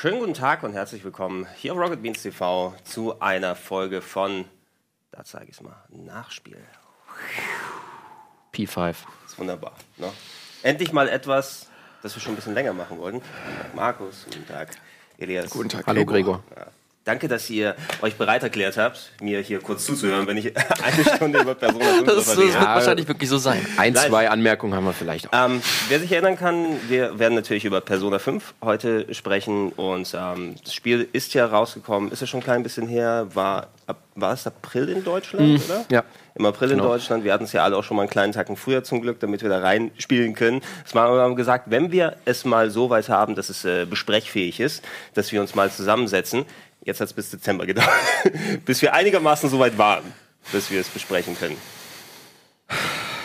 Schönen guten Tag und herzlich willkommen hier auf Rocket Beans TV zu einer Folge von, da zeige ich es mal, Nachspiel. P5. Das ist wunderbar. Ne? Endlich mal etwas, das wir schon ein bisschen länger machen wollten. Markus, guten Tag. Elias. Guten Tag. Hallo Gregor. Ja. Danke, dass ihr euch bereit erklärt habt, mir hier kurz zuzuhören, wenn ich eine Stunde über Persona 5 Das, das rede. wird wahrscheinlich wirklich so sein. Ein, Nein. zwei Anmerkungen haben wir vielleicht auch. Ähm, wer sich erinnern kann, wir werden natürlich über Persona 5 heute sprechen und ähm, das Spiel ist ja rausgekommen, ist ja schon ein klein bisschen her, war, ab- war es April in Deutschland, oder? ja. Im April in Genau. Deutschland. Wir hatten es ja alle auch schon mal einen kleinen Tacken früher zum Glück, damit wir da reinspielen können. Es war aber gesagt, wenn wir es mal so weit haben, dass es äh, besprechfähig ist, dass wir uns mal zusammensetzen. Jetzt hat es bis Dezember gedauert, bis wir einigermaßen so weit waren, dass wir es besprechen können.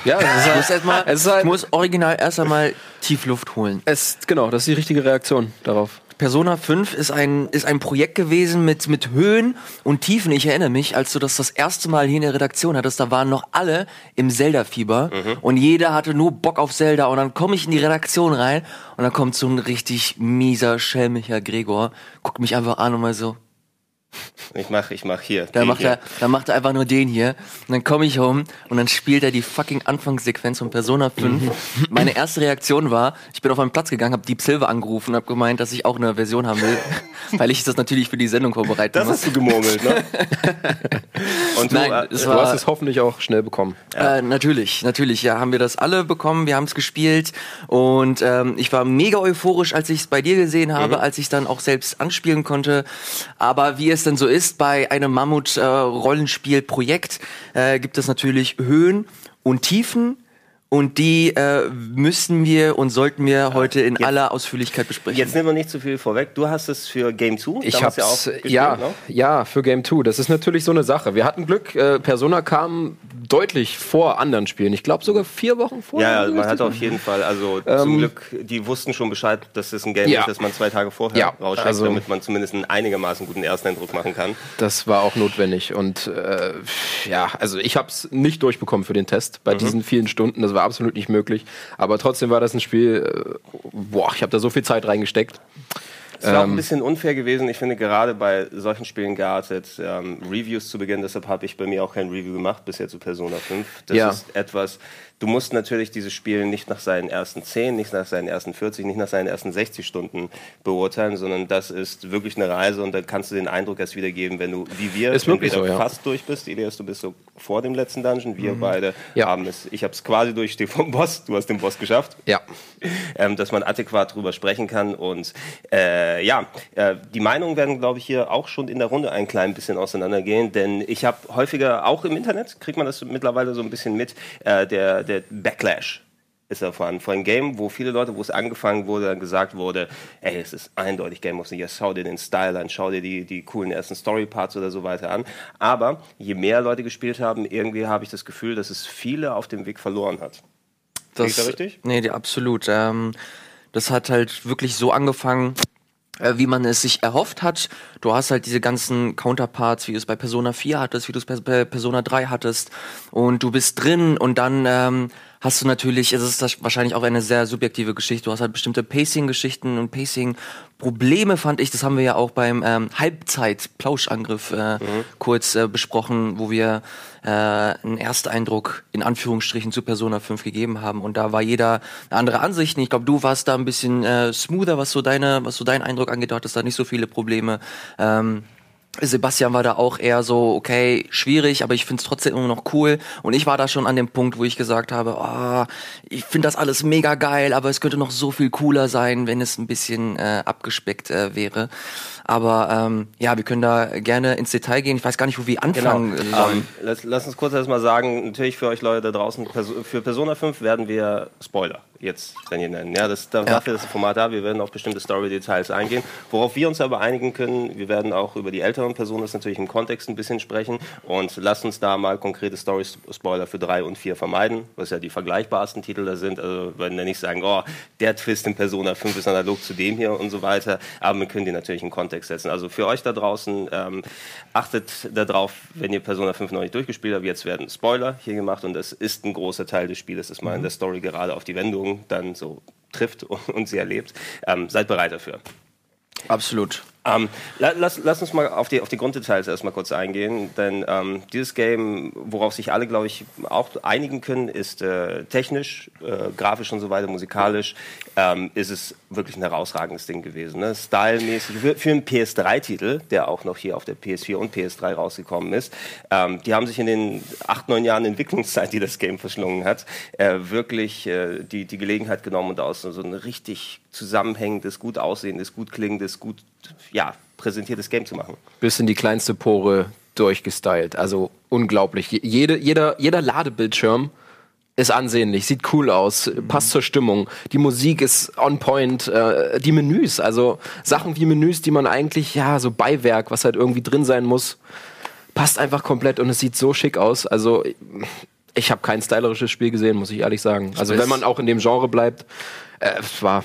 Ja, es ist Ich halt, muss, erst mal, es ist halt, muss original erst einmal tief Luft holen. es, genau, das ist die richtige Reaktion darauf. Persona 5 ist ein, ist ein Projekt gewesen mit, mit Höhen und Tiefen. Ich erinnere mich, als du das das erste Mal hier in der Redaktion hattest, da waren noch alle im Zelda-Fieber und jeder hatte nur Bock auf Zelda. Und dann komme ich in die Redaktion rein und dann kommt so ein richtig mieser, schelmischer Gregor, guckt mich einfach an und mal so, Ich mach, ich mach hier. Da den macht, hier. er, da macht er einfach nur den hier. Und dann komme ich home und dann spielt er die fucking Anfangssequenz von Persona 5. Mhm. Meine erste Reaktion war, ich bin auf meinen Platz gegangen, habe Deep Silver angerufen und habe gemeint, dass ich auch eine Version haben will, weil ich das natürlich für die Sendung vorbereiten Das muss. hast du gemurmelt, ne? Und du, Nein, äh, es Du war- hast es hoffentlich auch schnell bekommen. Äh, natürlich, natürlich, ja, haben wir das alle bekommen, wir haben es gespielt und ähm, ich war mega euphorisch, als ich es bei dir gesehen habe, als ich dann auch selbst anspielen konnte. Aber wie es denn so ist bei einem Mammut-Rollenspiel-Projekt, äh, gibt es natürlich Höhen und Tiefen. Und die äh, müssen wir und sollten wir heute in jetzt- aller Ausführlichkeit besprechen. Jetzt nehmen wir nicht zu viel vorweg. Du hast es für Game 2 Ich hab's, ja ja, ne? ja, für Game 2. Das ist natürlich so eine Sache. Wir hatten Glück, äh, Persona kam deutlich vor anderen Spielen. Ich glaube sogar vier Wochen vor. Ja, man hat auf jeden Fall, also zum Glück, die wussten schon Bescheid, dass es ein Game Ähm, Ja. ist, das man zwei Tage vorher Ja, rausschickt, also- damit man zumindest einen einigermaßen guten Ersteindruck machen kann. Das war auch notwendig. Und äh, ja, also ich habe es nicht durchbekommen für den Test Mhm. bei diesen vielen Stunden. Das war absolut nicht möglich. Aber trotzdem war das ein Spiel, äh, boah, ich habe da so viel Zeit reingesteckt. Es war auch Ähm. ein bisschen unfair gewesen. Ich finde gerade bei solchen Spielen geartet ähm, Reviews zu Beginn. Deshalb habe ich bei mir auch kein Review gemacht bisher zu Persona 5. Das Ja. ist etwas. Du musst natürlich dieses Spiel nicht nach seinen ersten 10, nicht nach seinen ersten 40, nicht nach seinen ersten 60 Stunden beurteilen, sondern das ist wirklich eine Reise und da kannst du den Eindruck erst wiedergeben, wenn du, wie wir, Ist entweder so, ja. Mhm. fast durch bist. Elias, du bist so vor dem letzten Dungeon. Wir beide Ja. haben es. Ich habe es quasi durch, stehe vom Boss. Du hast den Boss geschafft Ja. ähm, dass man adäquat drüber sprechen kann. Und äh, ja, äh, die Meinungen werden, glaube ich, hier auch schon in der Runde ein klein bisschen auseinandergehen, denn ich habe häufiger, auch im Internet, kriegt man das mittlerweile so ein bisschen mit, äh, der, der Backlash ist erfahren vor ein Game, wo viele Leute, wo es angefangen wurde, dann gesagt wurde, ey, es ist eindeutig Game of the Year, schau dir den Style an, schau dir die, die coolen ersten Story-Parts oder so weiter an. Aber je mehr Leute gespielt haben, irgendwie habe ich das Gefühl, dass es viele auf dem Weg verloren hat. Liege ich da richtig? Nee, die, absolut. Ähm, das hat halt wirklich so angefangen, äh, wie man es sich erhofft hat. Du hast halt diese ganzen Counterparts, wie du es bei Persona 4 hattest, wie du es bei, Persona 3 hattest. Und du bist drin und dann ähm, hast du natürlich, es ist das wahrscheinlich auch eine sehr subjektive Geschichte. Du hast halt bestimmte Pacing-Geschichten und Pacing-Probleme, fand ich. Das haben wir ja auch beim ähm, Halbzeit-Plauschangriff äh, kurz äh, besprochen, wo wir äh, einen Ersteindruck in Anführungsstrichen zu Persona 5 gegeben haben. Und da war jeder eine andere Ansichten. Ich glaube, du warst da ein bisschen äh, smoother, was so deine, was so deinen Eindruck angeht. Du hattest da nicht so viele Probleme. Ähm, Sebastian war da auch eher so, okay, schwierig, aber ich find's trotzdem immer noch cool. Und ich war da schon an dem Punkt, wo ich gesagt habe, ah, ich find das alles mega geil, aber es könnte noch so viel cooler sein, wenn es ein bisschen äh, abgespeckt äh, wäre. Aber ähm, ja, wir können da gerne ins Detail gehen. Ich weiß gar nicht, wo wir anfangen Genau. sollen. Ähm, lass, lass uns kurz erstmal sagen, natürlich für euch Leute da draußen, für Persona 5 werden wir Spoiler jetzt dann hier nennen. Ja, das, da- dafür ist das Format da, wir werden auf bestimmte Story-Details eingehen. Worauf wir uns aber einigen können, wir werden auch über die älteren Personen natürlich im Kontext ein bisschen sprechen und lasst uns da mal konkrete Story-Spoiler für 3 und 4 vermeiden, was ja die vergleichbarsten Titel da sind. Also wir werden ja nicht sagen, oh, der Twist in Persona 5 ist analog zu dem hier und so weiter, aber wir können die natürlich in Kontext setzen. Also für euch da draußen, ähm, achtet darauf, wenn ihr Persona 5 noch nicht durchgespielt habt, jetzt werden Spoiler hier gemacht und es ist ein großer Teil des Spieles, dass man in der Story gerade auf die Dann so trifft und, und sie erlebt. Ähm, seid bereit dafür. Absolut. Ähm, la- lass, lass uns mal auf die, auf die Grunddetails erstmal kurz eingehen, denn ähm, dieses Game, worauf sich alle, glaube ich, auch einigen können, ist äh, technisch, äh, grafisch und so weiter, musikalisch, ähm, ist es wirklich ein herausragendes Ding gewesen. Ne? Stylmäßig, für, für einen PS3-Titel, der auch noch hier auf der PS4 und PS3 rausgekommen ist, ähm, die haben sich in den acht, neun Jahren Entwicklungszeit, die das Game verschlungen hat, äh, wirklich äh, die, die Gelegenheit genommen und aus so ein richtig zusammenhängendes, gut aussehendes, gut klingendes, gut ja, präsentiertes Game zu machen. Bis in die kleinste Pore durchgestylt. Also unglaublich. Je- Jede, jeder, jeder Ladebildschirm ist ansehnlich, sieht cool aus, passt zur Stimmung. Die Musik ist on point. Äh, die Menüs, also Sachen wie Menüs, die man eigentlich, ja, so Beiwerk, was halt irgendwie drin sein muss, passt einfach komplett und es sieht so schick aus. Also ich habe kein stylerisches Spiel gesehen, muss ich ehrlich sagen. Also wenn man auch in dem Genre bleibt, äh, es war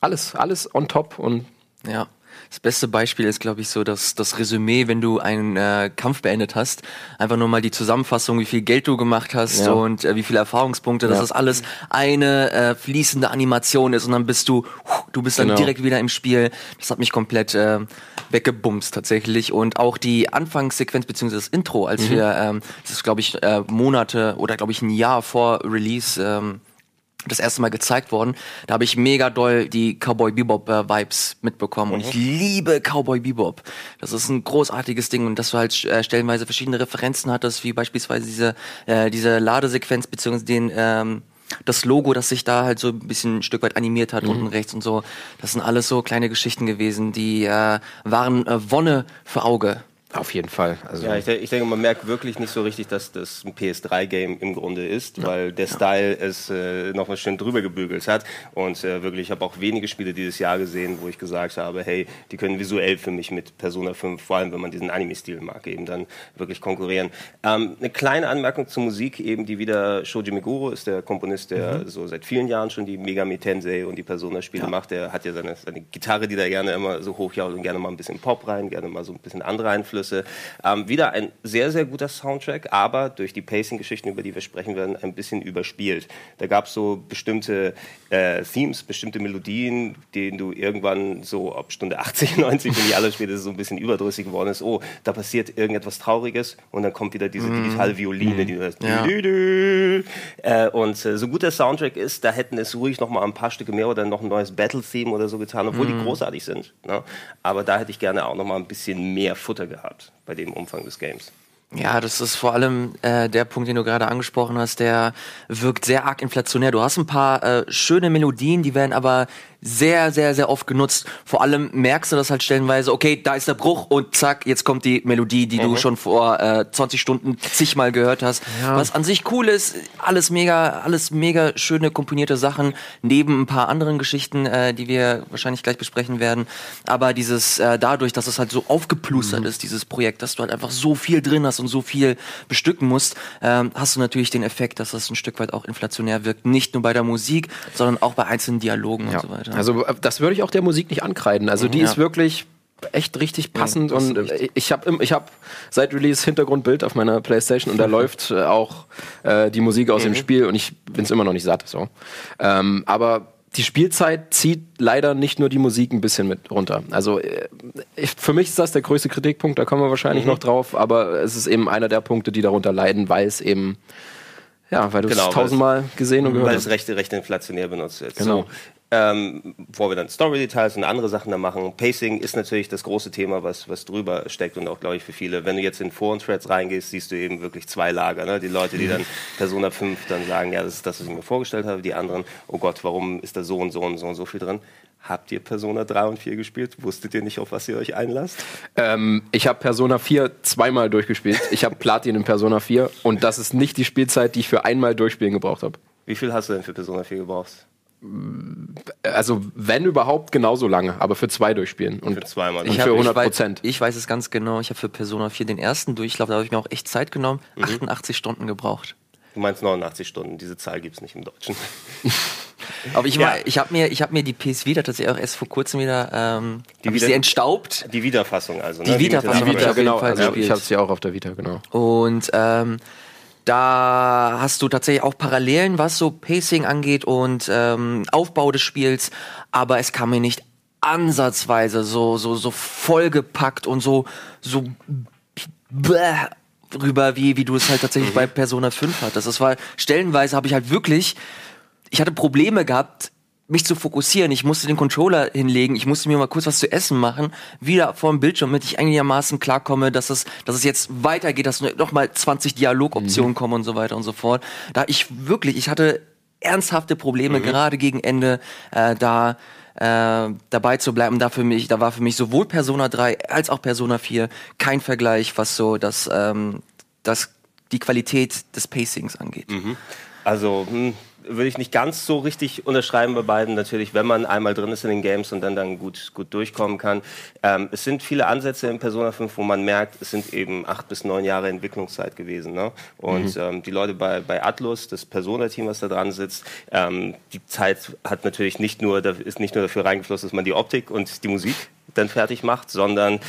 alles, alles on top und Ja. Das beste Beispiel ist, glaube ich, so dass das Resümee, wenn du einen äh, Kampf beendet hast. Einfach nur mal die Zusammenfassung, wie viel Geld du gemacht hast Ja. und äh, wie viele Erfahrungspunkte, dass Ja. das alles eine äh, fließende Animation ist und dann bist du, du bist dann Genau. direkt wieder im Spiel. Das hat mich komplett äh, weggebumst tatsächlich. Und auch die Anfangssequenz beziehungsweise das Intro, als wir, ähm, das ist glaube ich äh, Monate oder glaube ich ein Jahr vor Release ähm, das erste Mal gezeigt worden. Da habe ich mega doll die Cowboy Bebop äh, Vibes mitbekommen und ich liebe Cowboy Bebop. Das ist ein großartiges Ding und dass du halt äh, stellenweise verschiedene Referenzen hattest, wie beispielsweise diese äh, diese Ladesequenz beziehungsweise den ähm, das Logo, das sich da halt so ein bisschen ein Stück weit animiert hat, unten rechts und so. Das sind alles so kleine Geschichten gewesen, die äh, waren äh, Wonne für Auge. Auf jeden Fall. Also Ja, ich, ich denke, man merkt wirklich nicht so richtig, dass das ein PS3-Game im Grunde ist, weil der Style es äh, noch mal schön drüber gebügelt hat. Und äh, wirklich, ich habe auch wenige Spiele dieses Jahr gesehen, wo ich gesagt habe, hey, die können visuell für mich mit Persona 5, vor allem wenn man diesen Anime-Stil mag, eben dann wirklich konkurrieren. Ähm, eine kleine Anmerkung zur Musik, eben die wieder Shoji Meguro ist der Komponist, der so seit vielen Jahren schon die Megami Tensei und die Persona-Spiele macht. Der hat ja seine, seine Gitarre, die da gerne immer so hochjault und gerne mal ein bisschen Pop rein, gerne mal so ein bisschen andere Einflüsse. Ähm, wieder ein sehr, sehr guter Soundtrack, aber durch die Pacing-Geschichten, über die wir sprechen werden, ein bisschen überspielt. Da gab es so bestimmte äh, Themes, bestimmte Melodien, denen du irgendwann so ab Stunde 80, 90, wenn die alle spätestens so ein bisschen überdrüssig geworden ist, oh, da passiert irgendetwas Trauriges und dann kommt wieder diese digitale Violine, die du hörst. Ja. Dü, dü. Äh, und äh, so gut der Soundtrack ist, da hätten es ruhig noch mal ein paar Stücke mehr oder noch ein neues Battle-Theme oder so getan, obwohl die großartig sind. Ne? Aber da hätte ich gerne auch noch mal ein bisschen mehr Futter gehabt bei dem Umfang des Games. Ja, das ist vor allem äh, der Punkt, den du gerade angesprochen hast, der wirkt sehr arg inflationär. Du hast ein paar äh, schöne Melodien, die werden aber sehr, sehr, sehr oft genutzt. Vor allem merkst du das halt stellenweise, okay, da ist der Bruch und zack, jetzt kommt die Melodie, die du schon vor äh, 20 Stunden zigmal gehört hast. Was an sich cool ist, alles mega, alles mega schöne komponierte Sachen, neben ein paar anderen Geschichten, äh, die wir wahrscheinlich gleich besprechen werden. Aber dieses, äh, dadurch, dass es halt so aufgeplustert ist, dieses Projekt, dass du halt einfach so viel drin hast und so viel bestücken musst, ähm, hast du natürlich den Effekt, dass das ein Stück weit auch inflationär wirkt. Nicht nur bei der Musik, sondern auch bei einzelnen Dialogen und so weiter. Also äh, das würde ich auch der Musik nicht ankreiden. Also die Ja. ist wirklich echt richtig passend ist und äh, ich habe ich habe seit Release Hintergrundbild auf meiner Playstation und da läuft äh, auch äh, die Musik aus dem Spiel und ich bin es immer noch nicht satt so. Ähm, aber die Spielzeit zieht leider nicht nur die Musik ein bisschen mit runter. Also ich, für mich ist das der größte Kritikpunkt, da kommen wir wahrscheinlich noch drauf, aber es ist eben einer der Punkte, die darunter leiden, weil es eben ja, weil du Genau, es weil es- tausendmal gesehen und gehört Weil hast. es recht, recht inflationär benutzt wird. Genau. So, ähm, bevor wir dann Story-Details und andere Sachen da machen. Pacing ist natürlich das große Thema, was, was drüber steckt und auch, glaube ich, für viele. Wenn du jetzt in Foren-Threads reingehst, siehst du eben wirklich zwei Lager. Ne? Die Leute, die dann Persona 5 dann sagen, ja, das ist das, was ich mir vorgestellt habe. Die anderen, oh Gott, warum ist da so und so und so und so viel drin? Habt ihr Persona 3 und 4 gespielt? Wusstet ihr nicht, auf was ihr euch einlasst? Ähm, ich habe Persona 4 zweimal durchgespielt. Ich habe Platin in Persona 4 und das ist nicht die Spielzeit, die ich für einmal durchspielen gebraucht habe. Wie viel hast du denn für Persona 4 gebraucht? Also wenn überhaupt genauso lange, aber für zwei durchspielen. Und Für zweimal. Ich Ich für hab- 100 weiß, Prozent. ich weiß es ganz genau. Ich habe für Persona 4 den ersten Durchlauf, da habe ich mir auch echt Zeit genommen, Mhm. 88 Stunden gebraucht. Du meinst 89 Stunden. Diese Zahl gibt es nicht im Deutschen. Aber ich, Ja. ich habe mir, ich hab mir die PS Vita tatsächlich auch erst vor kurzem wieder, ähm, Die hab ich wieder- sie entstaupt. Die Wiederfassung also. Die ne? den Wiederfassung, Upgrades. Vita. auf jeden genau. Fall Also ich habe ja auch auf der Vita, genau. Und ähm, da hast du tatsächlich auch Parallelen, was so Pacing angeht und ähm, Aufbau des Spiels, aber es kam mir nicht ansatzweise so so so vollgepackt und so so bäh rüber, wie, wie du es halt tatsächlich mhm. bei Persona 5 hattest. Das war, stellenweise habe ich halt wirklich, ich hatte Probleme gehabt, mich zu fokussieren. Ich musste den Controller hinlegen, ich musste mir mal kurz was zu essen machen, wieder vor dem Bildschirm, damit ich einigermaßen klarkomme, dass es, dass es jetzt weitergeht, dass noch mal 20 Dialogoptionen mhm. kommen und so weiter und so fort. Da ich wirklich, ich hatte ernsthafte Probleme, mhm. gerade gegen Ende, äh, da äh, dabei zu bleiben. Da für mich, da war für mich sowohl Persona 3 als auch Persona 4 kein Vergleich, was so das, ähm, das die Qualität des Pacings angeht. Mhm. Also hm, würde ich nicht ganz so richtig unterschreiben bei beiden. Natürlich, wenn man einmal drin ist in den Games und dann, dann gut, gut durchkommen kann. Ähm, es sind viele Ansätze in Persona 5, wo man merkt, es sind eben acht bis neun Jahre Entwicklungszeit gewesen. Ne? Und mhm. ähm, die Leute bei, bei Atlus, das Persona-Team, was da dran sitzt, ähm, die Zeit hat natürlich nicht nur, ist nicht nur dafür reingeflossen, dass man die Optik und die Musik dann fertig macht, sondern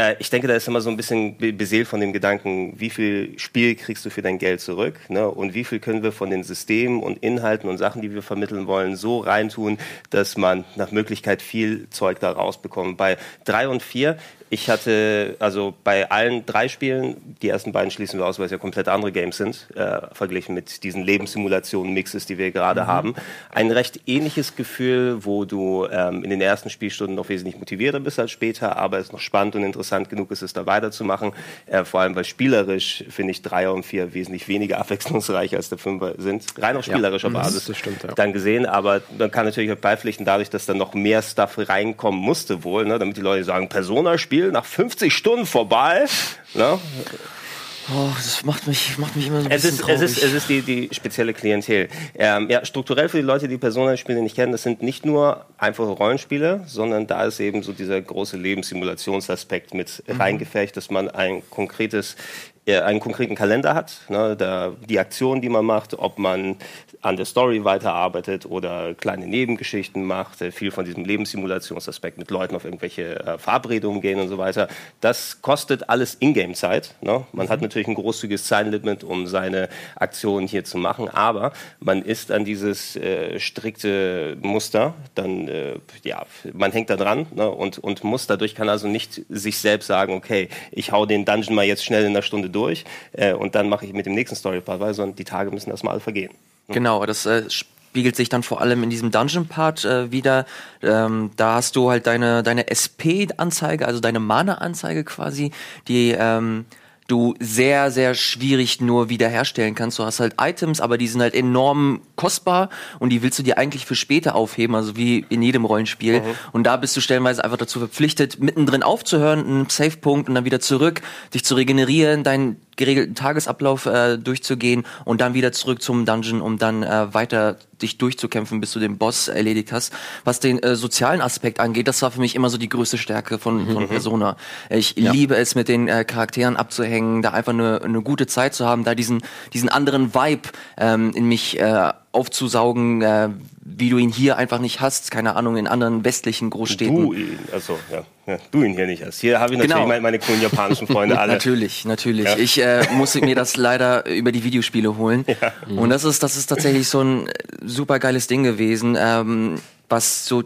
äh, ich denke, da ist immer so ein bisschen beseelt von dem Gedanken, wie viel Spiel kriegst du für dein Geld zurück ne? und wie viel können wir von den Systemen und Inhalten und Sachen, die wir vermitteln wollen, so reintun, dass man nach Möglichkeit viel Zeug da rausbekommt. Bei drei und vier ich hatte also bei allen drei Spielen, die ersten beiden schließen wir aus, weil es ja komplett andere Games sind, äh, verglichen mit diesen Lebenssimulationen-Mixes, die wir gerade mhm. haben, ein recht ähnliches Gefühl, wo du ähm, in den ersten Spielstunden noch wesentlich motivierter bist als später, aber es noch spannend und interessant genug ist, es da weiterzumachen. Äh, vor allem, weil spielerisch finde ich Dreier und Vier wesentlich weniger abwechslungsreich als der Fünfer sind. Rein auf spielerischer ja, Basis. Das stimmt, ja. Dann gesehen, aber man kann natürlich auch beipflichten, dadurch, dass da noch mehr Stuff reinkommen musste wohl, ne, damit die Leute sagen, Persona-Spiel Spiel nach 50 Stunden vorbei. Ne? Oh, das macht mich, macht mich immer so ein es bisschen ist, traurig. Es ist, es ist die, die spezielle Klientel. Ähm, ja, strukturell für die Leute, die Personenspiele nicht kennen, das sind nicht nur einfache Rollenspiele, sondern da ist eben so dieser große Lebenssimulationsaspekt mit mhm. reingefecht, dass man ein konkretes einen konkreten Kalender hat, ne, der, die Aktionen, die man macht, ob man an der Story weiterarbeitet oder kleine Nebengeschichten macht, äh, viel von diesem Lebenssimulationsaspekt mit Leuten auf irgendwelche äh, Verabredungen gehen und so weiter. Das kostet alles Ingame-Zeit. Ne? Man mhm. hat natürlich ein großzügiges Zeitlimit, um seine Aktionen hier zu machen, aber man ist an dieses äh, strikte Muster, dann, äh, ja, man hängt da dran ne? und, und muss dadurch kann also nicht sich selbst sagen, okay, ich hau den Dungeon mal jetzt schnell in einer Stunde durch äh, und dann mache ich mit dem nächsten Story-Part weiter, sondern die Tage müssen erstmal alle vergehen. Genau, das äh, spiegelt sich dann vor allem in diesem Dungeon-Part äh, wieder. Ähm, da hast du halt deine, deine SP-Anzeige, also deine Mana-Anzeige quasi, die ähm, du sehr, sehr schwierig nur wiederherstellen kannst. Du hast halt Items, aber die sind halt enorm kostbar und die willst du dir eigentlich für später aufheben, also wie in jedem Rollenspiel. Mhm. Und da bist du stellenweise einfach dazu verpflichtet, mittendrin aufzuhören, einen Safe-Punkt und dann wieder zurück, dich zu regenerieren, deinen geregelten Tagesablauf äh, durchzugehen und dann wieder zurück zum Dungeon, um dann äh, weiter dich durchzukämpfen, bis du den Boss erledigt hast. Was den äh, sozialen Aspekt angeht, das war für mich immer so die größte Stärke von, von mhm. Persona. Ich ja. liebe es, mit den äh, Charakteren abzuhängen, da einfach eine, eine gute Zeit zu haben, da diesen, diesen anderen Vibe ähm, in mich äh, aufzusaugen, äh, wie du ihn hier einfach nicht hast, keine Ahnung, in anderen westlichen Großstädten. Du ihn, also ja, ja du ihn hier nicht hast. Hier habe ich natürlich genau. meine, meine coolen japanischen Freunde alle. natürlich, natürlich. Ja. Ich äh, musste mir das leider über die Videospiele holen. Ja. Und das ist, das ist tatsächlich so ein super geiles Ding gewesen, ähm, was so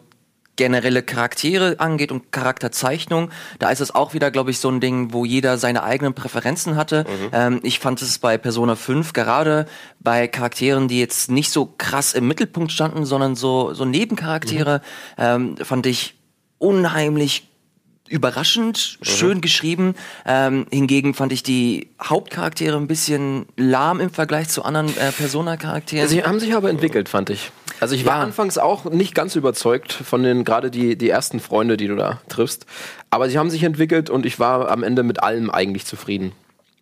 generelle Charaktere angeht und Charakterzeichnung, da ist es auch wieder, glaube ich, so ein Ding, wo jeder seine eigenen Präferenzen hatte. Mhm. Ähm, ich fand es bei Persona 5 gerade bei Charakteren, die jetzt nicht so krass im Mittelpunkt standen, sondern so, so Nebencharaktere, mhm. ähm, fand ich unheimlich überraschend mhm. schön geschrieben. Ähm, hingegen fand ich die Hauptcharaktere ein bisschen lahm im Vergleich zu anderen äh, Persona-Charakteren. Sie haben sich aber entwickelt, fand ich. Also ich war ja. anfangs auch nicht ganz überzeugt von den gerade die die ersten Freunde, die du da triffst, aber sie haben sich entwickelt und ich war am Ende mit allem eigentlich zufrieden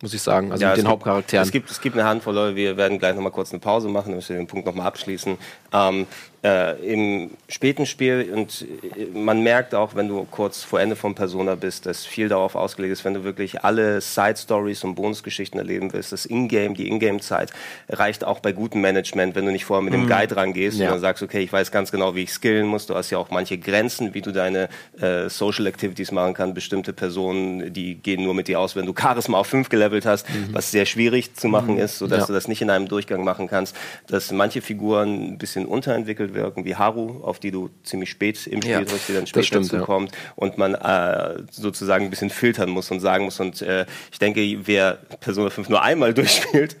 muss ich sagen, also ja, mit den gibt, Hauptcharakteren. Es gibt, es gibt eine Handvoll Leute, wir werden gleich nochmal kurz eine Pause machen, damit wir den Punkt nochmal abschließen. Ähm, äh, im späten Spiel und äh, man merkt auch, wenn du kurz vor Ende von Persona bist, dass viel darauf ausgelegt ist, wenn du wirklich alle Side Stories und Bonusgeschichten erleben willst, das Ingame, die Ingame-Zeit reicht auch bei gutem Management, wenn du nicht vorher mit dem mhm. Guide rangehst ja. und dann sagst, okay, ich weiß ganz genau, wie ich skillen muss. Du hast ja auch manche Grenzen, wie du deine äh, Social Activities machen kannst. Bestimmte Personen, die gehen nur mit dir aus, wenn du Charisma auf 5 gelevelt hast, was sehr schwierig zu machen ist, sodass Ja. du das nicht in einem Durchgang machen kannst, dass manche Figuren ein bisschen unterentwickelt wirken, wie Haru, auf die du ziemlich spät im Spiel Ja. triffst, die dann später stimmt, ja. zukommt und man äh, sozusagen ein bisschen filtern muss und sagen muss und äh, ich denke, wer Persona 5 nur einmal durchspielt,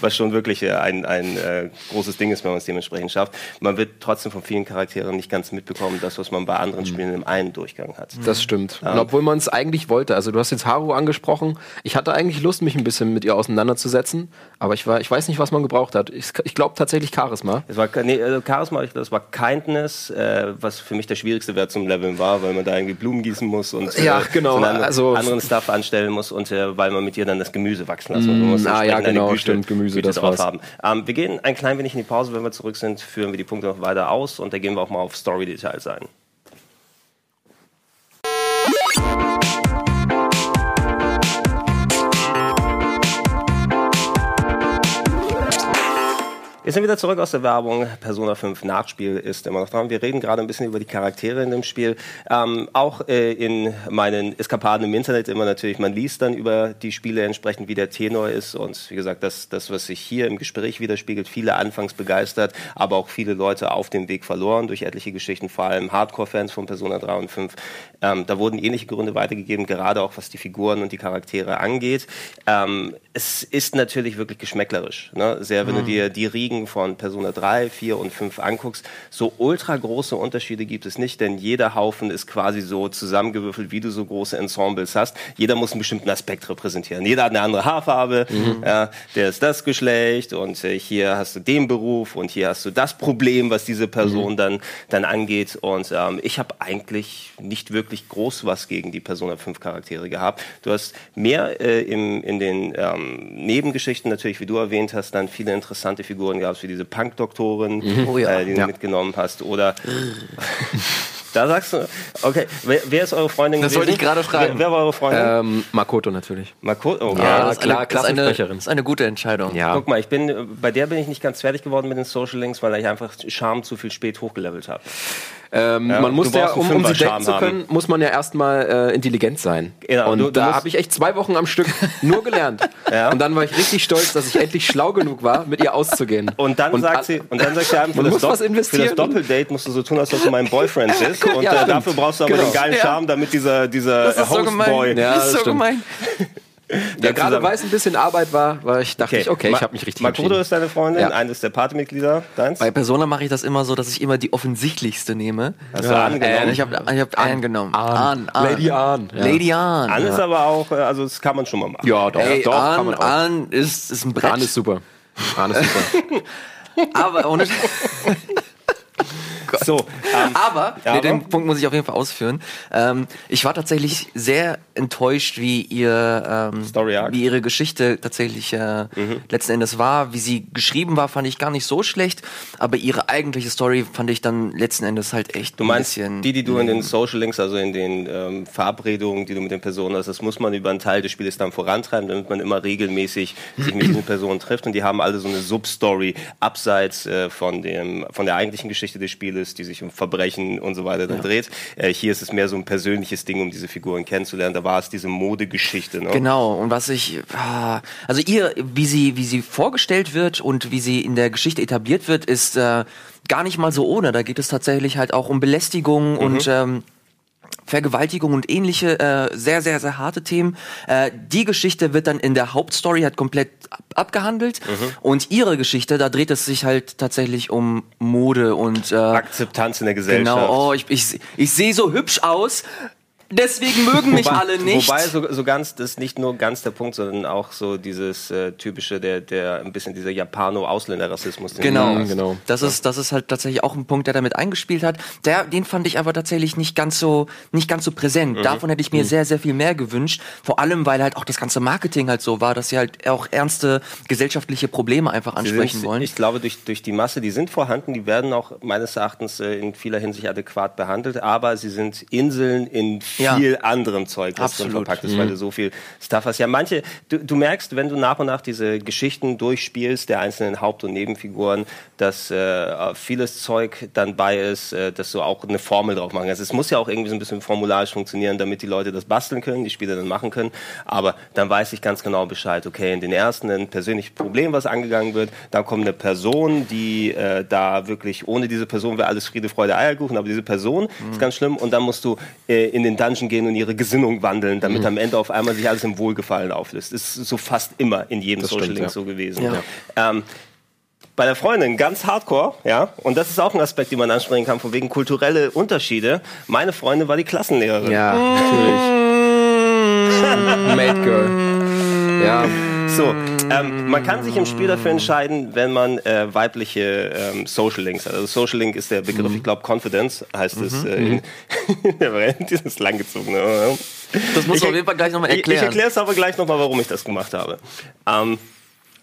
was schon wirklich äh, ein, ein äh, großes Ding ist, wenn man es dementsprechend schafft, man wird trotzdem von vielen Charakteren nicht ganz mitbekommen, das, was man bei anderen Mhm. Spielen im einen Durchgang hat. Das stimmt. Und obwohl man es eigentlich wollte, also du hast jetzt Haru angesprochen, ich hatte eigentlich Lust, mich ein bisschen mit ihr auseinanderzusetzen, aber ich, war, ich weiß nicht, was man gebraucht hat. Ich, ich glaube tatsächlich Charisma. Es war nee, äh, Charisma, ich glaube, es war Kindness, äh, was für mich der schwierigste Wert zum Leveln war, weil man da irgendwie Blumen gießen muss und äh, Ja, genau, anderen, also- anderen Stuff anstellen muss und äh, weil man mit ihr dann das Gemüse wachsen lassen muss. Muss ah, ja, genau, stimmt, Gemüse, Güte das drauf war's. haben. Ähm, wir gehen ein klein wenig in die Pause, wenn wir zurück sind, führen wir die Punkte noch weiter aus und da gehen wir auch mal auf Story-Details ein. Wir sind wieder zurück aus der Werbung. Persona 5 Nachspiel ist immer noch dran. Wir reden gerade ein bisschen über die Charaktere in dem Spiel. Ähm, auch äh, in meinen Eskapaden im Internet immer natürlich, man liest dann über die Spiele entsprechend, wie der Tenor ist. Und wie gesagt, das, das was sich hier im Gespräch widerspiegelt, viele anfangs begeistert, aber auch viele Leute auf dem Weg verloren durch etliche Geschichten, vor allem Hardcore-Fans von Persona 3 und 5. Ähm, da wurden ähnliche Gründe weitergegeben, gerade auch was die Figuren und die Charaktere angeht. Ähm, es ist natürlich wirklich geschmäcklerisch. Ne? Sehr, wenn du dir die Riegen von Persona 3, 4 und 5 anguckst, so ultra große Unterschiede gibt es nicht, denn jeder Haufen ist quasi so zusammengewürfelt, wie du so große Ensembles hast. Jeder muss einen bestimmten Aspekt repräsentieren. Jeder hat eine andere Haarfarbe, ja, der ist das Geschlecht und äh, hier hast du den Beruf und hier hast du das Problem, was diese Person dann, dann angeht. Und ähm, ich habe eigentlich nicht wirklich groß was gegen die Persona 5 Charaktere gehabt. Du hast mehr äh, im, in den ähm, Nebengeschichten natürlich, wie du erwähnt hast, dann viele interessante Figuren gehabt, wie diese Punk-Doktorin, Oh ja. äh, die du Ja. mitgenommen hast. Oder da sagst du, okay, wer, wer ist eure Freundin Das gewesen? wollte ich gerade fragen. Wer, wer war eure Freundin? Ähm, Makoto? Makoto natürlich. Oh, Ja, das ist klar, eine, das ist eine, Klassensprecherin. das ist eine gute Entscheidung. Ja. Guck mal, ich bin, bei der bin ich nicht ganz fertig geworden mit den Social Links, weil ich einfach Charme zu viel spät hochgelevelt habe. Ähm, Ja, man muss ja, um, um sie daten zu können, muss man ja erstmal äh, intelligent sein. Genau, und du- du da habe ich echt zwei Wochen am Stück nur gelernt. Ja. Und dann war ich richtig stolz, dass ich endlich schlau genug war, mit ihr auszugehen. Und dann a- sagt sie, und dann sagt sie einem, für, das Dopp- für das. Doppeldate musst du so tun, als ob du mein Boyfriend bist. Und Ja, äh, dafür brauchst du aber Genau. den geilen. Charme, damit dieser, dieser ist so gemein. Hostboy. Ja, das ist so stimmt. gemein. Ja, gerade weil es ein bisschen Arbeit war, war ich, dachte ich, okay, Ma- ich habe mich richtig Makoto entschieden. ist deine Freundin, Ja. eines der Partymitglieder, deins. Bei Persona mache ich das immer so, dass ich immer die offensichtlichste nehme. Hast du angenommen? Äh, ich habe ich hab Anne genommen. Ann. Ann, Lady Ann, ja. Lady Ann. Anne ist aber auch, äh, also das kann man schon mal machen. Ja, doch, Ey, doch kann Ann, man auch. Ann ist, ist ein Brett. Ahn ist super. Ahn ist super. aber ohne, So, ähm, Aber, Ja, nee, aber? den Punkt muss ich auf jeden Fall ausführen. Ähm, ich war tatsächlich sehr enttäuscht, wie ihr ähm. Mhm. wie ihre Geschichte tatsächlich äh, letzten Endes war. Wie sie geschrieben war, fand ich gar nicht so schlecht, aber ihre eigentliche Story fand ich dann letzten Endes halt echt Du ein meinst, bisschen. die, die du in den Social Links, also in den ähm, Verabredungen, die du mit den Personen hast, das muss man über einen Teil des Spieles dann vorantreiben, damit man immer regelmäßig sich mit diesen Personen trifft. Und die haben alle so eine Substory abseits äh, von, dem, von der eigentlichen Geschichte des Spieles, die sich um Verbrechen und so weiter dann dreht. Äh, hier ist es mehr so ein persönliches Ding, um diese Figuren kennenzulernen. Da war es diese Modegeschichte. Ne? Genau, und was ich, ah, also ihr, wie sie, wie sie vorgestellt wird und wie sie in der Geschichte etabliert wird, ist äh, gar nicht mal so ohne. Da geht es tatsächlich halt auch um Belästigung und ähm, Vergewaltigung und ähnliche äh, sehr, sehr, sehr harte Themen. Äh, die Geschichte wird dann in der Hauptstory halt komplett ab abgehandelt und ihre Geschichte, da dreht es sich halt tatsächlich um Mode und äh, Akzeptanz in der Gesellschaft. genau, oh, ich, ich, ich sehe so hübsch aus, deswegen mögen mich alle nicht. Wobei so, so ganz, das ist nicht nur ganz der Punkt, sondern auch so dieses äh, typische, der, der ein bisschen dieser Japano-Ausländer-Rassismus. den Genau, genau. Das ist, das ist halt tatsächlich auch ein Punkt, der damit eingespielt hat. Der, den fand ich aber tatsächlich nicht ganz so, nicht ganz so präsent. Davon hätte ich mir sehr, sehr viel mehr gewünscht. Vor allem, weil halt auch das ganze Marketing halt so war, dass sie halt auch ernste gesellschaftliche Probleme einfach ansprechen sind, wollen. Ich glaube, durch, durch die Masse, die sind vorhanden, die werden auch meines Erachtens äh, in vieler Hinsicht adäquat behandelt, aber sie sind Inseln in Ja. viel anderem Zeug, was drin Absolut. verpackt ist, weil du so viel Stuff hast. Ja, manche, du, du merkst, wenn du nach und nach diese Geschichten durchspielst, der einzelnen Haupt- und Nebenfiguren, dass äh, vieles Zeug dann bei ist, äh, dass du auch eine Formel drauf machen kannst. Es muss ja auch irgendwie so ein bisschen formularisch funktionieren, damit die Leute das basteln können, die Spieler dann machen können. Aber dann weiß ich ganz genau Bescheid, okay, in den ersten ein persönliches Problem, was angegangen wird, dann kommt eine Person, die äh, da wirklich, ohne diese Person wäre alles Friede, Freude, Eierkuchen, aber diese Person ist ganz schlimm und dann musst du äh, in den Dungeon gehen und ihre Gesinnung wandeln, damit am Ende auf einmal sich alles im Wohlgefallen auflöst. Ist so fast immer in jedem Das Social stimmt, Link ja. so gewesen. Ja. Ähm, bei der Freundin ganz hardcore, ja, und das ist auch ein Aspekt, den man ansprechen kann, von wegen kulturelle Unterschiede. Meine Freundin war die Klassenlehrerin. Ja, natürlich. Made Girl. Ja, So, ähm, man kann sich im Spiel dafür entscheiden, wenn man äh, weibliche ähm, Social Links hat. Also Social Link ist der Begriff, ich glaube Confidence heißt es. Äh, in, dieses langgezogene. Das Ich- du auf jeden Fall gleich nochmal Ich, ich erklären. erkläre es aber gleich nochmal, warum ich das gemacht habe. Ähm,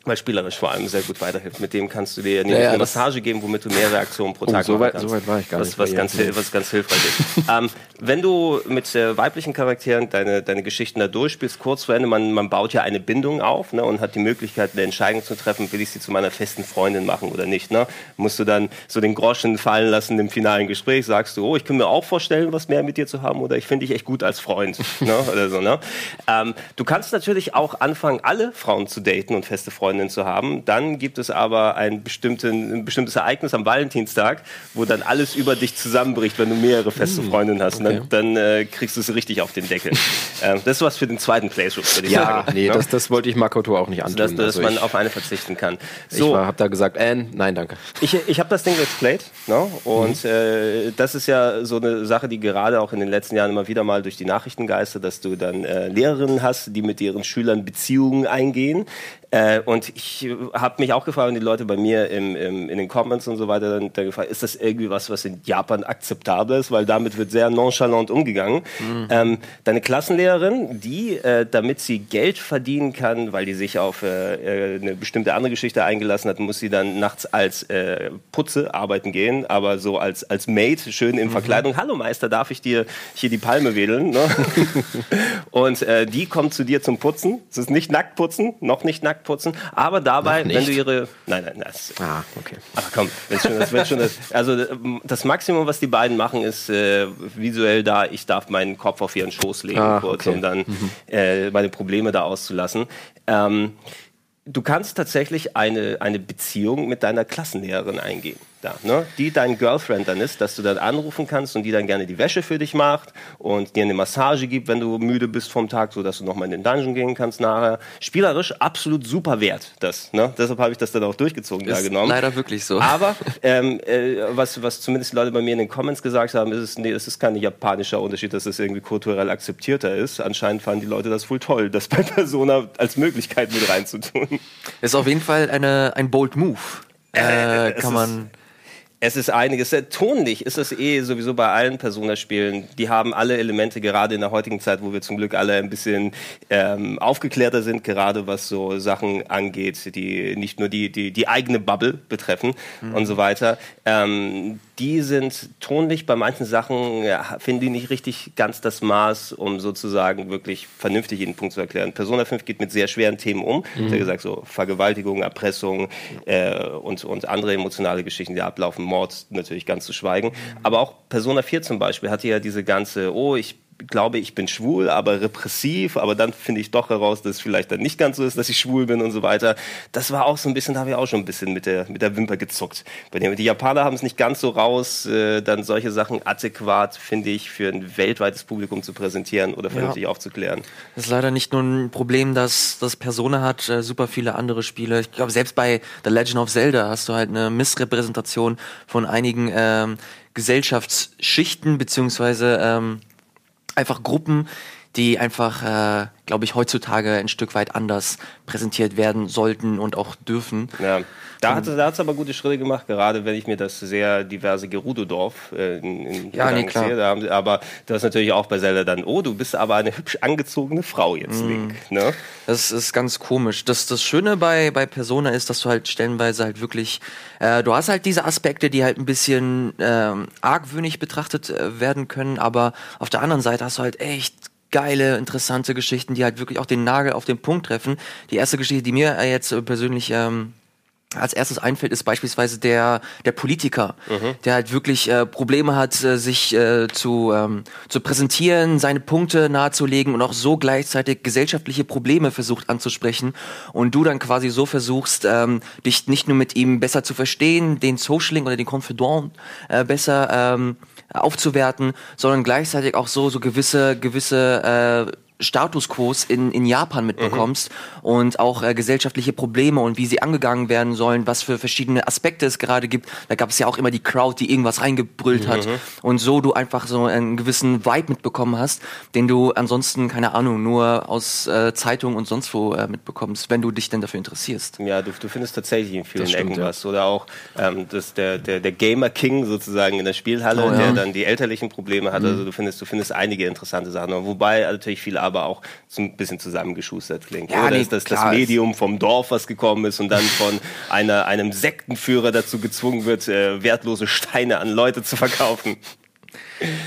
weil spielerisch vor allem sehr gut weiterhilft. Mit dem kannst du dir nämlich ja, eine das- Massage geben, womit du mehrere Aktionen pro Oh, Tag so machen weit- kannst. so weit war ich gar was, nicht Was ganz, was ganz hilfreich ist. ähm, wenn du mit äh, weiblichen Charakteren deine, deine Geschichten da durchspielst, kurz vor Ende, man, man baut ja eine Bindung auf ne, und hat die Möglichkeit, eine Entscheidung zu treffen, will ich sie zu meiner festen Freundin machen oder nicht. Ne? Musst du dann so den Groschen fallen lassen im finalen Gespräch, sagst du, oh, ich kann mir auch vorstellen, was mehr mit dir zu haben oder ich finde dich echt gut als Freund. ne? oder so, ne? ähm, du kannst natürlich auch anfangen, alle Frauen zu daten und feste Freundinnen zu haben. Dann gibt es aber ein, ein bestimmtes Ereignis am Valentinstag, wo dann alles über dich zusammenbricht, wenn du mehrere feste Freundinnen hast. Und Dann, dann äh, kriegst du es richtig auf den Deckel. ähm, das ist was für den zweiten Playthrough, würde ich ja, sagen. nee, ne? das, das wollte ich Makoto auch nicht antun. dass, dass Also man ich, auf eine verzichten kann. ich So, war, hab da gesagt, Anne, nein, danke. ich, ich habe das Ding Let's Played ne? und Mhm. äh, das ist ja so eine Sache, die gerade auch in den letzten Jahren immer wieder mal durch die Nachrichten geistert, dass du dann äh, Lehrerinnen hast, die mit ihren Schülern Beziehungen eingehen. Äh, und ich habe mich auch gefragt, und die Leute bei mir im, im, in den Comments und so weiter dann, dann gefragt, ist das irgendwie was, was in Japan akzeptabel ist, weil damit wird sehr nonchalant umgegangen. Ähm, deine Klassenlehrerin, die, äh, damit sie Geld verdienen kann, weil die sich auf äh, äh, eine bestimmte andere Geschichte eingelassen hat, muss sie dann nachts als äh, Putze arbeiten gehen, aber so als, als Maid, schön in Verkleidung. Hallo Meister, darf ich dir hier die Palme wedeln? Ne? und äh, die kommt zu dir zum Putzen. Es ist nicht nackt putzen, noch nicht nackt putzen, aber dabei, wenn du ihre... Nein, nein, das, Ah, okay. aber komm, schon das, wenn schon das, also das Maximum, was die beiden machen, ist äh, visuell da. Ich darf meinen Kopf auf ihren Schoß legen Ah, kurz, okay. um dann äh, meine Probleme da auszulassen. Ähm, du kannst tatsächlich eine, eine Beziehung mit deiner Klassenlehrerin eingehen. Da, ne? Die dein Girlfriend dann ist, dass du dann anrufen kannst und die dann gerne die Wäsche für dich macht und dir eine Massage gibt, wenn du müde bist vom Tag, so dass du nochmal in den Dungeon gehen kannst nachher. Spielerisch absolut super wert, das. Ne? Deshalb habe ich das dann auch durchgezogen da Ist genommen. leider wirklich so. Aber ähm, äh, was, was zumindest die Leute bei mir in den Comments gesagt haben, ist, es, nee, es ist kein japanischer Unterschied, dass es irgendwie kulturell akzeptierter ist. Anscheinend fanden die Leute das wohl toll, das bei Persona als Möglichkeit mit reinzutun. Ist auf jeden Fall eine, ein bold Move. Äh, es kann ist- man. Es ist einiges. Äh, Tonlich ist es eh sowieso bei allen Persona-Spielen. Die haben alle Elemente, gerade in der heutigen Zeit, wo wir zum Glück alle ein bisschen ähm, aufgeklärter sind, gerade was so Sachen angeht, die nicht nur die, die, die eigene Bubble betreffen und so weiter. Ähm, die sind tonlich bei manchen Sachen, ja, finden die nicht richtig ganz das Maß, um sozusagen wirklich vernünftig jeden Punkt zu erklären. Persona 5 geht mit sehr schweren Themen um. Ich habe gesagt, so Vergewaltigung, Erpressung äh, und, und andere emotionale Geschichten, die ablaufen, Mord natürlich ganz zu schweigen. Aber auch Persona 4 zum Beispiel hatte ja diese ganze, oh, ich glaube, ich bin schwul, aber repressiv, aber dann finde ich doch heraus, dass es vielleicht dann nicht ganz so ist, dass ich schwul bin und so weiter. Das war auch so ein bisschen, da habe ich auch schon ein bisschen mit der, mit der Wimper gezuckt. Bei dem, die Japaner haben es nicht ganz so raus, äh, dann solche Sachen adäquat, finde ich, für ein weltweites Publikum zu präsentieren oder vernünftig aufzuklären. Das ist leider nicht nur ein Problem, dass das Persona hat, äh, super viele andere Spiele. Ich glaube, selbst bei The Legend of Zelda hast du halt eine Missrepräsentation von einigen ähm, Gesellschaftsschichten beziehungsweise ähm, einfach Gruppen, die einfach, äh, glaube ich, heutzutage ein Stück weit anders präsentiert werden sollten und auch dürfen. Ja. Da hat es aber gute Schritte gemacht, gerade wenn ich mir das sehr diverse Gerudo-Dorf äh, in, in Ja, nee, klar. ziehe. Da haben aber du hast natürlich auch bei Zelda dann, oh, du bist aber eine hübsch angezogene Frau jetzt, Mhm. Link. Ne? Das ist ganz komisch. Das, das Schöne bei, bei Persona ist, dass du halt stellenweise halt wirklich, äh, du hast halt diese Aspekte, die halt ein bisschen ähm, argwöhnig betrachtet äh, werden können, aber auf der anderen Seite hast du halt echt geile, interessante Geschichten, die halt wirklich auch den Nagel auf den Punkt treffen. Die erste Geschichte, die mir äh, jetzt äh, persönlich ähm, als erstes einfällt, ist beispielsweise der, der Politiker, der halt wirklich äh, Probleme hat, äh, sich äh, zu, ähm, zu präsentieren, seine Punkte nahezulegen und auch so gleichzeitig gesellschaftliche Probleme versucht anzusprechen. Und du dann quasi so versuchst, ähm, dich nicht nur mit ihm besser zu verstehen, den Socialing oder den Confidant äh, besser ähm, aufzuwerten, sondern gleichzeitig auch so, so gewisse, gewisse äh, Status Quos in, in Japan mitbekommst und auch äh, gesellschaftliche Probleme und wie sie angegangen werden sollen, was für verschiedene Aspekte es gerade gibt. Da gab es ja auch immer die Crowd, die irgendwas reingebrüllt hat und so du einfach so einen gewissen Vibe mitbekommen hast, den du ansonsten, keine Ahnung, nur aus äh, Zeitungen und sonst wo äh, mitbekommst, wenn du dich denn dafür interessierst. Ja, du, du findest tatsächlich in vielen stimmt, Ecken ja. was. Oder auch ähm, das, der, der, der Gamer King sozusagen in der Spielhalle, Oh, ja. der dann die elterlichen Probleme hat. Also du findest, du findest einige interessante Sachen. Wobei natürlich viele aber auch so ein bisschen zusammengeschustert klingt. Ja, Oder nee, ist das, das. Medium vom Dorf, was gekommen ist und dann von einer, einem Sektenführer dazu gezwungen wird, äh, wertlose Steine an Leute zu verkaufen.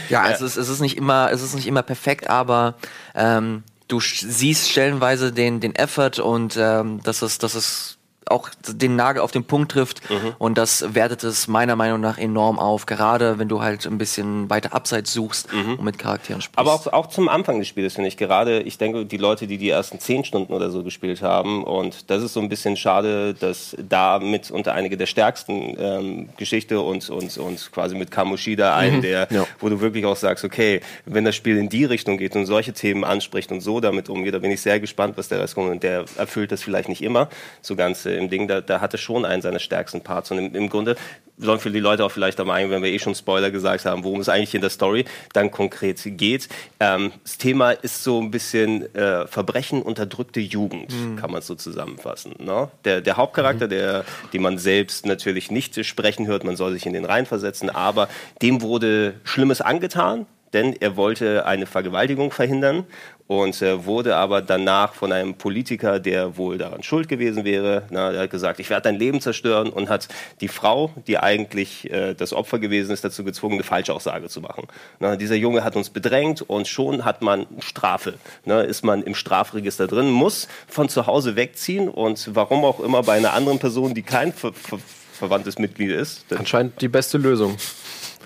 Ja, Es, ist, es ist nicht immer, es ist nicht immer perfekt, aber ähm, du siehst stellenweise den, den Effort und ähm, dass es, dass es auch den Nagel auf den Punkt trifft Mhm. und das wertet es meiner Meinung nach enorm auf, gerade wenn du halt ein bisschen weiter abseits suchst und mit Charakteren. Mhm. Aber auch, auch zum Anfang des Spiels finde ich gerade, ich denke, die Leute, die die ersten zehn Stunden oder so gespielt haben, und das ist so ein bisschen schade, dass da mit unter einige der stärksten ähm, Geschichte und, und, und quasi mit Kamoshida ein, der, Ja. wo du wirklich auch sagst, okay, wenn das Spiel in die Richtung geht und solche Themen anspricht und so damit umgeht, da bin ich sehr gespannt, was der Rest kommt. Und der erfüllt das vielleicht nicht immer so ganz äh, im Ding. Da, da hatte schon einen seiner stärksten Parts. Und im, im Grunde sollen für die Leute auch vielleicht am einen, wenn wir eh schon Spoiler gesagt haben, worum es eigentlich in der Story dann konkret geht. Ähm, das Thema ist so ein bisschen äh, Verbrechen, unterdrückte Jugend, kann man so zusammenfassen. Ne? Der, der Hauptcharakter, der, den man selbst natürlich nicht sprechen hört, man soll sich in den reinversetzen, aber dem wurde Schlimmes angetan, denn er wollte eine Vergewaltigung verhindern und äh, wurde aber danach von einem Politiker, der wohl daran schuld gewesen wäre, na, der hat gesagt, ich werde dein Leben zerstören und hat die Frau, die eigentlich äh, das Opfer gewesen ist, dazu gezwungen, eine Falschaussage zu machen. Na, dieser Junge hat uns bedrängt und schon hat man Strafe. Ne, ist man im Strafregister drin, muss von zu Hause wegziehen und warum auch immer bei einer anderen Person, die kein ver ver verwandtes Mitglied ist. Anscheinend die beste Lösung.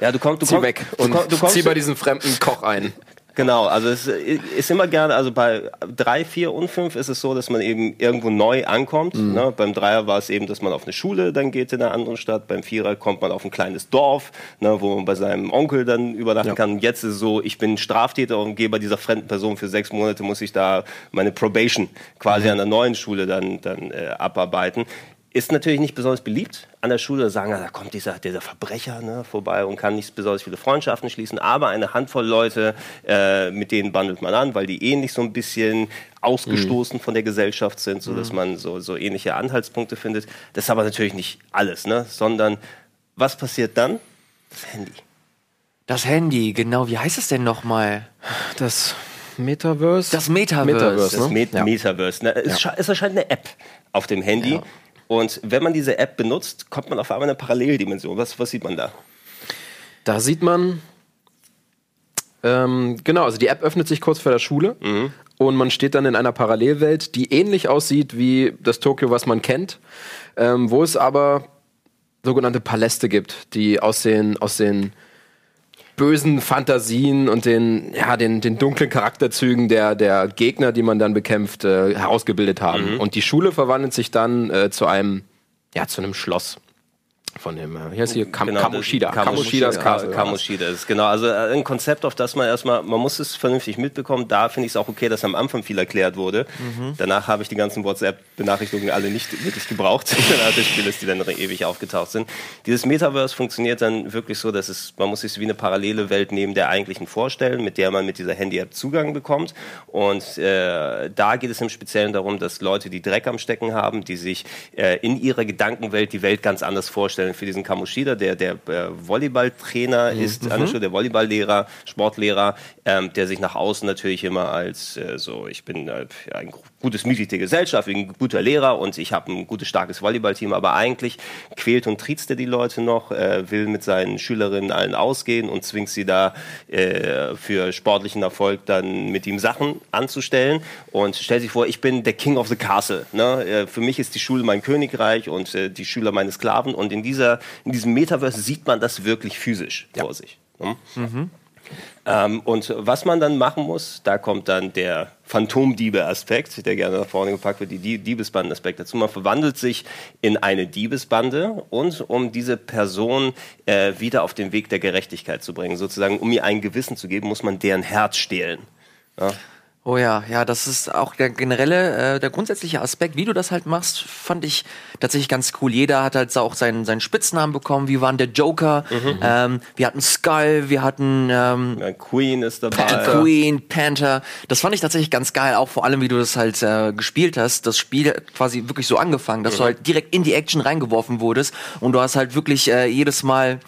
Ja, du kommst, du Zieh kommst, weg du, und komm- du kommst zieh bei diesem fremden Koch ein. Genau, also es ist immer gerne, also bei drei, vier und fünf ist es so, dass man eben irgendwo neu ankommt. Ne? Beim Dreier war es eben, dass man auf eine Schule dann geht in einer anderen Stadt. Beim Vierer kommt man auf ein kleines Dorf, ne, wo man bei seinem Onkel dann übernachten Ja. kann. Jetzt ist es so, ich bin Straftäter und gehe bei dieser fremden Person für sechs Monate, muss ich da meine Probation quasi an der neuen Schule dann, dann äh, abarbeiten. Ist natürlich nicht besonders beliebt an der Schule. Da sagen, da kommt dieser, dieser Verbrecher ne, vorbei und kann nicht besonders viele Freundschaften schließen. Aber eine Handvoll Leute, äh, mit denen bandelt man an, weil die ähnlich so ein bisschen ausgestoßen von der Gesellschaft sind, so dass man so, so ähnliche Anhaltspunkte findet. Das ist aber natürlich nicht alles, ne? sondern was passiert dann? Das Handy. das Handy, genau, wie heißt es denn nochmal? Das Metaverse? Das Metaverse. Metaverse, Das ne? Met Ja. Metaverse. Ne? Es, scha- es erscheint eine App auf dem Handy. Ja. Und wenn man diese App benutzt, kommt man auf einmal in eine Paralleldimension. Was, was sieht man da? Da sieht man, ähm, genau, also die App öffnet sich kurz vor der Schule und man steht dann in einer Parallelwelt, die ähnlich aussieht wie das Tokio, was man kennt, ähm, wo es aber sogenannte Paläste gibt, die aus den, aus den bösen Fantasien und den, ja, den, den dunklen Charakterzügen der, der Gegner, die man dann bekämpft, äh, herausgebildet haben. Und die Schule verwandelt sich dann äh, zu einem, ja, zu einem Schloss. Von dem, wie heißt hier, Kam Genau, Kamoshida. das- Kamoshidas Castle. Kamoshida ist genau. Also äh, ein Konzept, auf das man erstmal, man muss es vernünftig mitbekommen. Da finde ich es auch okay, dass am Anfang viel erklärt wurde. Mhm. Danach habe ich die ganzen WhatsApp-Benachrichtigungen alle nicht wirklich gebraucht innerhalb des Spieles, die dann ewig aufgetaucht sind. Dieses Metaverse funktioniert dann wirklich so, dass es, man muss sich wie eine parallele Welt neben der eigentlichen vorstellen, mit der man mit dieser Handy-App Zugang bekommt. Und äh, da geht es im Speziellen darum, dass Leute, die Dreck am Stecken haben, die sich äh, in ihrer Gedankenwelt die Welt ganz anders vorstellen. Für diesen Kamoshida, der, der äh, Volleyballtrainer ist, mhm. der Volleyballlehrer, Sportlehrer, ähm, der sich nach außen natürlich immer als äh, so, ich bin äh, ein gutes Mitglied der Gesellschaft, ein guter Lehrer und ich habe ein gutes, starkes Volleyballteam, aber eigentlich quält und triezt er die Leute noch, äh, will mit seinen Schülerinnen allen ausgehen und zwingt sie da äh, für sportlichen Erfolg dann mit ihm Sachen anzustellen und stellt sich vor, ich bin der King of the Castle. Ne? Äh, für mich ist die Schule mein Königreich und äh, die Schüler meine Sklaven und in, dieser, in diesem Metaverse sieht man das wirklich physisch ja. vor sich. Ne? Mhm. Ähm, und was man dann machen muss, da kommt dann der Phantomdiebe-Aspekt, der gerne nach vorne gepackt wird, die Diebesbanden-Aspekt dazu. Man verwandelt sich in eine Diebesbande und um diese Person äh, wieder auf den Weg der Gerechtigkeit zu bringen, sozusagen, um ihr ein Gewissen zu geben, muss man deren Herz stehlen. Ja? Oh ja, ja, das ist auch der generelle, äh, der grundsätzliche Aspekt, wie du das halt machst, fand ich tatsächlich ganz cool. Jeder hat halt auch seinen, seinen Spitznamen bekommen. Wir waren der Joker, mhm. ähm, wir hatten Skull, wir hatten ähm, ja, Queen ist dabei. Pan Queen, Panther. Das fand ich tatsächlich ganz geil, auch vor allem, wie du das halt äh, gespielt hast. Das Spiel quasi wirklich so angefangen, dass mhm. du halt direkt in die Action reingeworfen wurdest und du hast halt wirklich äh, jedes Mal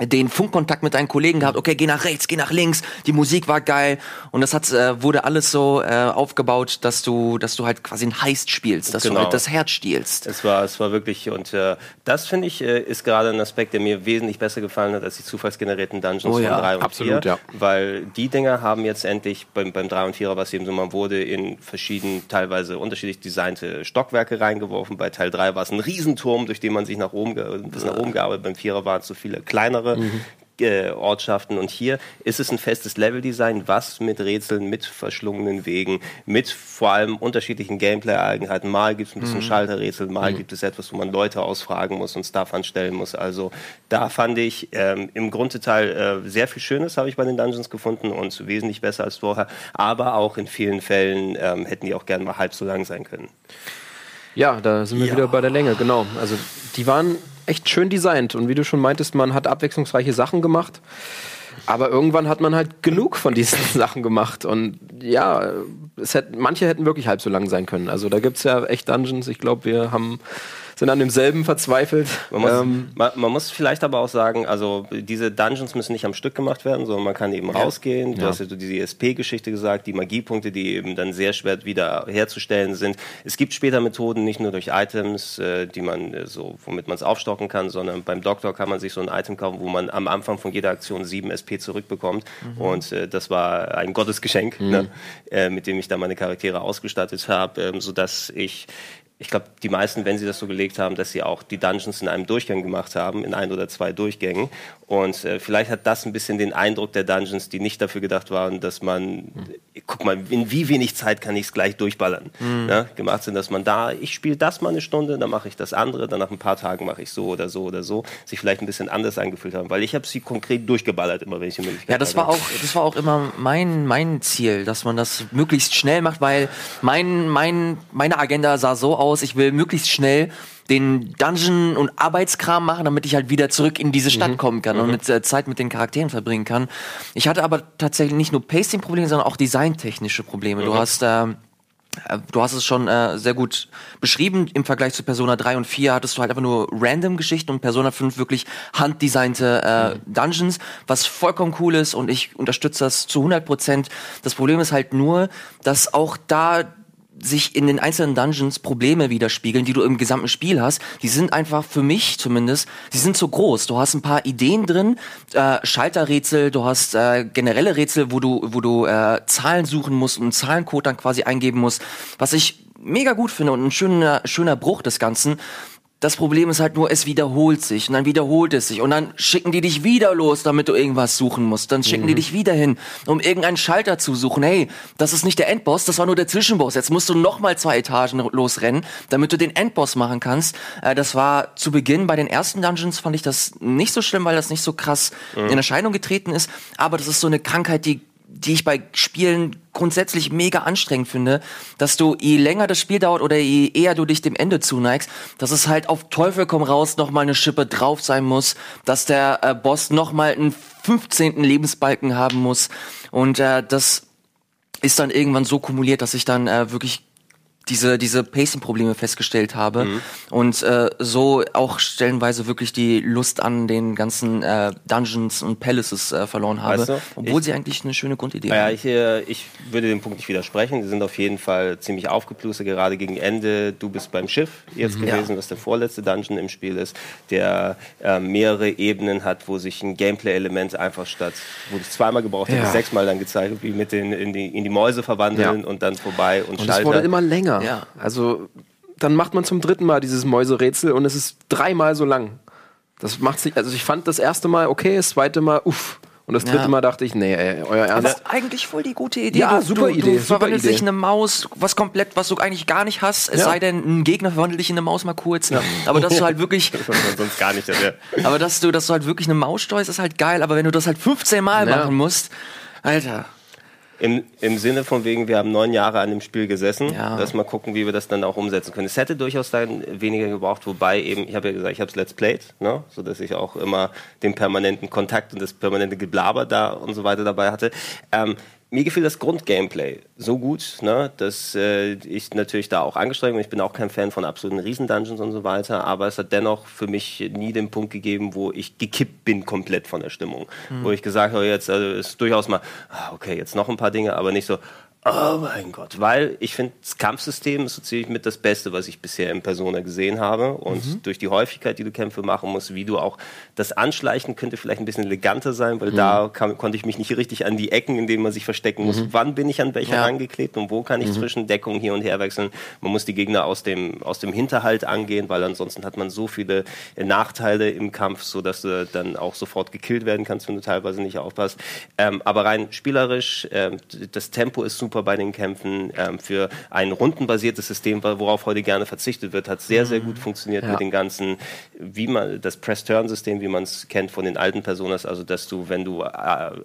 den Funkkontakt mit deinen Kollegen gehabt, okay, geh nach rechts, geh nach links, die Musik war geil und das hat äh, wurde alles so äh, aufgebaut, dass du dass du halt quasi ein Heist spielst, dass genau. du halt das Herz stiehlst. Es war es war wirklich und äh, das finde ich äh, ist gerade ein Aspekt, der mir wesentlich besser gefallen hat als die zufallsgenerierten Dungeons oh, ja. von 3 und Absolut, 4, ja. weil die Dinger haben jetzt endlich beim beim 3 und 4er, was eben so mal wurde, in verschiedenen teilweise unterschiedlich designte Stockwerke reingeworfen. Bei Teil 3 war es ein Riesenturm, durch den man sich nach oben bis nach oben gearbeitet. Beim 4er waren es so viele kleinere mhm äh, Ortschaften. Und hier ist es ein festes Leveldesign, was mit Rätseln, mit verschlungenen Wegen, mit vor allem unterschiedlichen Gameplay-Eigenheiten. Mal gibt es ein bisschen mhm. Schalterrätsel, mal mhm. gibt es etwas, wo man Leute ausfragen muss und Stuff anstellen muss. Also da fand ich ähm, im Grundteil äh, sehr viel Schönes habe ich bei den Dungeons gefunden und wesentlich besser als vorher. Aber auch in vielen Fällen ähm, hätten die auch gerne mal halb so lang sein können. Ja, da sind wir ja. wieder bei der Länge, genau. Also die waren echt schön designt und wie du schon meintest, man hat abwechslungsreiche Sachen gemacht. Aber irgendwann hat man halt genug von diesen Sachen gemacht. Und ja, es hätte, manche hätten wirklich halb so lang sein können. Also da gibt es ja echt Dungeons. Ich glaube, wir haben sind an demselben verzweifelt. Man muss, ähm, man, man muss, vielleicht aber auch sagen, also diese Dungeons müssen nicht am Stück gemacht werden, sondern man kann eben rausgehen. Du ja. hast ja diese ESP-Geschichte gesagt, die Magiepunkte, die eben dann sehr schwer wieder herzustellen sind. Es gibt später Methoden, nicht nur durch Items, äh, die man äh, so, womit man es aufstocken kann, sondern beim Doktor kann man sich so ein Item kaufen, wo man am Anfang von jeder Aktion sieben SP zurückbekommt. Mhm. Und äh, das war ein Gottesgeschenk, mhm. ne? äh, mit dem ich dann meine Charaktere ausgestattet habe, äh, sodass ich ich glaube, die meisten, wenn sie das so gelegt haben, dass sie auch die Dungeons in einem Durchgang gemacht haben, in ein oder zwei Durchgängen. Und äh, vielleicht hat das ein bisschen den Eindruck der Dungeons, die nicht dafür gedacht waren, dass man, mhm. guck mal, in wie wenig Zeit kann ich es gleich durchballern, mhm. ne? gemacht sind, dass man da, ich spiele das mal eine Stunde, dann mache ich das andere, dann nach ein paar Tagen mache ich so oder so oder so, sich vielleicht ein bisschen anders angefühlt haben, weil ich habe sie konkret durchgeballert, immer wenn ich die Möglichkeit Ja, das war auch, das war auch immer mein, mein Ziel, dass man das möglichst schnell macht, weil mein, mein, meine Agenda sah so aus, aus, ich will möglichst schnell den Dungeon und Arbeitskram machen, damit ich halt wieder zurück in diese Stadt mhm. kommen kann mhm. und mit äh, Zeit mit den Charakteren verbringen kann. Ich hatte aber tatsächlich nicht nur Pacing-Probleme, sondern auch designtechnische Probleme. Mhm. Du hast äh, Du hast es schon äh, sehr gut beschrieben. Im Vergleich zu Persona 3 und 4 hattest du halt einfach nur random Geschichten und Persona 5 wirklich handdesignte äh, mhm. Dungeons, was vollkommen cool ist und ich unterstütze das zu 100 Prozent. Das Problem ist halt nur, dass auch da sich in den einzelnen Dungeons Probleme widerspiegeln, die du im gesamten Spiel hast. Die sind einfach für mich zumindest, die sind zu groß. Du hast ein paar Ideen drin, äh, Schalterrätsel, du hast äh, generelle Rätsel, wo du, wo du äh, Zahlen suchen musst und einen Zahlencode dann quasi eingeben musst, was ich mega gut finde und ein schöner, schöner Bruch des Ganzen. Das Problem ist halt nur, es wiederholt sich und dann wiederholt es sich und dann schicken die dich wieder los, damit du irgendwas suchen musst. Dann schicken die dich wieder hin, um irgendeinen Schalter zu suchen. Hey, das ist nicht der Endboss, das war nur der Zwischenboss. Jetzt musst du noch mal zwei Etagen losrennen, damit du den Endboss machen kannst. Äh, das war zu Beginn bei den ersten Dungeons fand ich das nicht so schlimm, weil das nicht so krass in Erscheinung getreten ist. Aber das ist so eine Krankheit, die die ich bei Spielen grundsätzlich mega anstrengend finde, dass du je länger das Spiel dauert oder je eher du dich dem Ende zuneigst, dass es halt auf Teufel komm raus noch mal eine Schippe drauf sein muss, dass der äh, Boss noch mal einen 15. Lebensbalken haben muss und äh, das ist dann irgendwann so kumuliert, dass ich dann äh, wirklich diese, diese Pacing-Probleme festgestellt habe Mhm. und äh, so auch stellenweise wirklich die Lust an den ganzen äh, Dungeons und Palaces äh, verloren habe, Weißt du, obwohl ich- sie eigentlich eine schöne Grundidee Ja, haben. ich, äh, ich würde dem Punkt nicht widersprechen. Die sind auf jeden Fall ziemlich aufgeplustert, gerade gegen Ende. Du bist beim Schiff jetzt gewesen, was der vorletzte Dungeon im Spiel ist, der äh, mehrere Ebenen hat, wo sich ein Gameplay-Element einfach statt, wo ich zweimal gebraucht habe, Ja. sechsmal dann gezeigt, wie mit den in die, in die Mäuse verwandeln Ja. und dann vorbei und, Und es Schalter. wurde immer länger. Ja. Also dann macht man zum dritten Mal dieses Mäuserätsel und es ist dreimal so lang. Das macht sich, also ich fand das erste Mal okay, das zweite Mal uff. Und das dritte Ja. Mal dachte ich, nee, ey, euer Ernst. eigentlich voll die gute Idee. Ja, du, super du, Idee, Du super verwandelst Idee. dich in eine Maus, was komplett, was du eigentlich gar nicht hast. Es Ja. sei denn, ein Gegner verwandelt dich in eine Maus mal kurz. Aber dass du halt wirklich, Das sonst gar nicht. Das aber dass du, dass du halt wirklich eine Maus steuerst, ist halt geil. Aber wenn du das halt 15 Mal Ja. machen musst, Alter. Im, Im Sinne von wegen, wir haben neun Jahre an dem Spiel gesessen, Ja. dass mal gucken, wie wir das dann auch umsetzen können. Es hätte durchaus dann weniger gebraucht, wobei eben, ich habe ja gesagt, ich habe es Let's Played, ne? so dass ich auch immer den permanenten Kontakt und das permanente Geblaber da und so weiter dabei hatte. Ähm, mir gefiel das Grundgameplay so gut, ne, dass äh, ich natürlich da auch angestrengt bin. Ich bin auch kein Fan von absoluten Riesendungeons und so weiter, aber es hat dennoch für mich nie den Punkt gegeben, wo ich gekippt bin komplett von der Stimmung. Wo ich gesagt habe, jetzt also ist durchaus mal, ah, okay, jetzt noch ein paar Dinge, aber nicht so, oh mein Gott. Weil ich finde, das Kampfsystem ist so ziemlich mit das Beste, was ich bisher in Persona gesehen habe. Und durch die Häufigkeit, die du Kämpfe machen musst, wie du auch das Anschleichen könnte vielleicht ein bisschen eleganter sein, weil da kam, konnte ich mich nicht richtig an die Ecken, in denen man sich verstecken muss. Wann bin ich an welcher Ja. angeklebt und wo kann ich zwischen Deckungen hier und her wechseln? Man muss die Gegner aus dem, aus dem Hinterhalt angehen, weil ansonsten hat man so viele äh, Nachteile im Kampf, so dass du dann auch sofort gekillt werden kannst, wenn du teilweise nicht aufpasst. Ähm, aber rein spielerisch, ähm, das Tempo ist super bei den Kämpfen. Ähm, für ein rundenbasiertes System, worauf heute gerne verzichtet wird, hat sehr, sehr gut funktioniert Ja. mit den ganzen, wie man das Press-Turn-System, wie man es kennt von den alten Personas, also dass du, wenn du äh,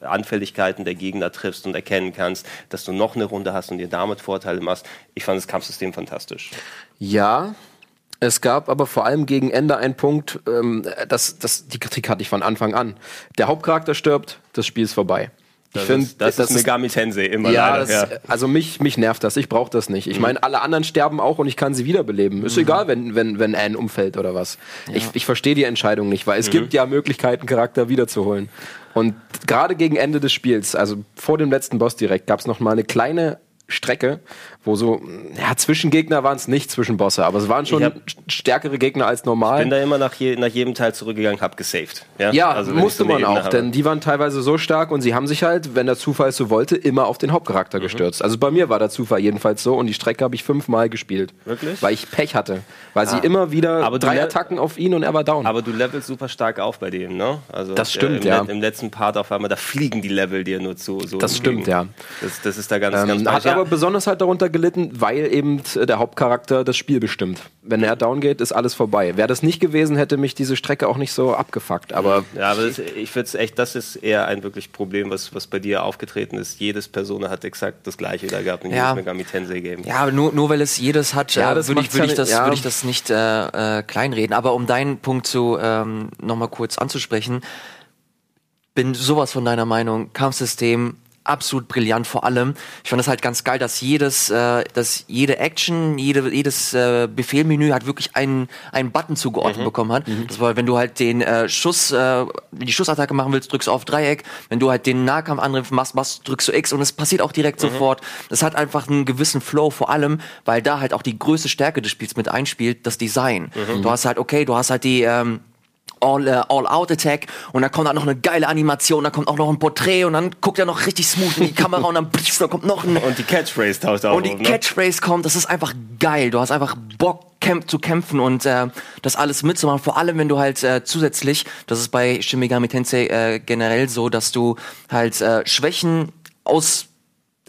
Anfälligkeiten der Gegner triffst und erkennen kannst, dass du noch eine Runde hast und dir damit Vorteile machst. Ich fand das Kampfsystem fantastisch. Ja, es gab aber vor allem gegen Ende einen Punkt, ähm, das, das, die Kritik hatte ich von Anfang an. Der Hauptcharakter stirbt, das Spiel ist vorbei. Ich Das, finde, ist, das, ist Megami Tensei immer ja, leider. das, also mich, mich nervt das. Ich brauche das nicht. Ich meine, alle anderen sterben auch und ich kann sie wiederbeleben. Ist egal, wenn, wenn, wenn Anne umfällt oder was. Ich, ich verstehe die Entscheidung nicht, weil es gibt ja Möglichkeiten, Charakter wiederzuholen. Und gerade gegen Ende des Spiels, also vor dem letzten Boss direkt, gab es noch mal eine kleine Strecke, wo so, ja, Zwischengegner waren es nicht, Zwischenbosse, aber es waren schon Ich hab- stärkere Gegner als normal. bin da immer nach, je, nach jedem Teil zurückgegangen, hab gesaved. Ja, Ja, Also ich musste so man Ebene auch, habe. denn die waren teilweise so stark und sie haben sich halt, wenn der Zufall es so wollte, immer auf den Hauptcharakter gestürzt. Also bei mir war der Zufall jedenfalls so und die Strecke habe ich fünfmal gespielt. Wirklich? Weil ich Pech hatte. Weil sie immer wieder Aber drei Attacken auf ihn und er war down. Aber du levelst super stark auf bei denen, ne? Also Das stimmt, äh, im, ja. Im letzten Part auf einmal, da fliegen die Level dir nur zu. So Das stimmt, ja. Das, das ist da ganz, ganz ähm. Ja. Aber besonders halt darunter gelitten, weil eben äh, der Hauptcharakter das Spiel bestimmt. Wenn er down geht, ist alles vorbei. Wäre das nicht gewesen, hätte mich diese Strecke auch nicht so abgefuckt. Aber Ja, aber das, ich würde es echt, das ist eher ein wirklich Problem, was, was bei dir aufgetreten ist. Jedes Persona hat exakt das gleiche da gehabt in Ja. jedes Megami Tensei Game. Ja, aber nur, nur weil es jedes hat, Ja, äh, würde ich, macht's würd ich, das, nicht- ja. würd ich das nicht äh, äh, kleinreden. Aber um deinen Punkt zu ähm, nochmal kurz anzusprechen, bin sowas von deiner Meinung. Kampfsystem absolut brillant vor allem. Ich fand das halt ganz geil, dass jedes, äh, dass jede Action, jede, jedes äh, Befehlmenü hat wirklich einen, einen Button zugeordnet bekommen hat. Das war, wenn du halt den äh, Schuss, äh, die Schussattacke machen willst, drückst du auf Dreieck. Wenn du halt den Nahkampfangriff machst, machst, drückst du X und es passiert auch direkt sofort. Das hat einfach einen gewissen Flow vor allem, weil da halt auch die größte Stärke des Spiels mit einspielt, das Design. Du hast halt, okay, du hast halt die, ähm, All, äh, All Out Attack und dann kommt da noch eine geile Animation, da kommt auch noch ein Porträt und dann guckt er noch richtig smooth in die Kamera und dann, pff, da kommt noch ein Und die Catchphrase taucht auch und die ne? Catchphrase kommt, das ist einfach geil. Du hast einfach Bock kämp zu kämpfen und äh, das alles mitzumachen. Vor allem, wenn du halt äh, zusätzlich, das ist bei Shin Megami Tensei äh, generell so, dass du halt äh, Schwächen aus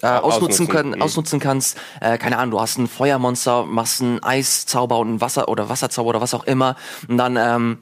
äh, ausnutzen, ausnutzen, können, mhm. ausnutzen kannst. Äh, keine Ahnung, du hast ein Feuermonster, machst einen Eiszauber und einen Wasser oder Wasserzauber oder was auch immer und dann ähm,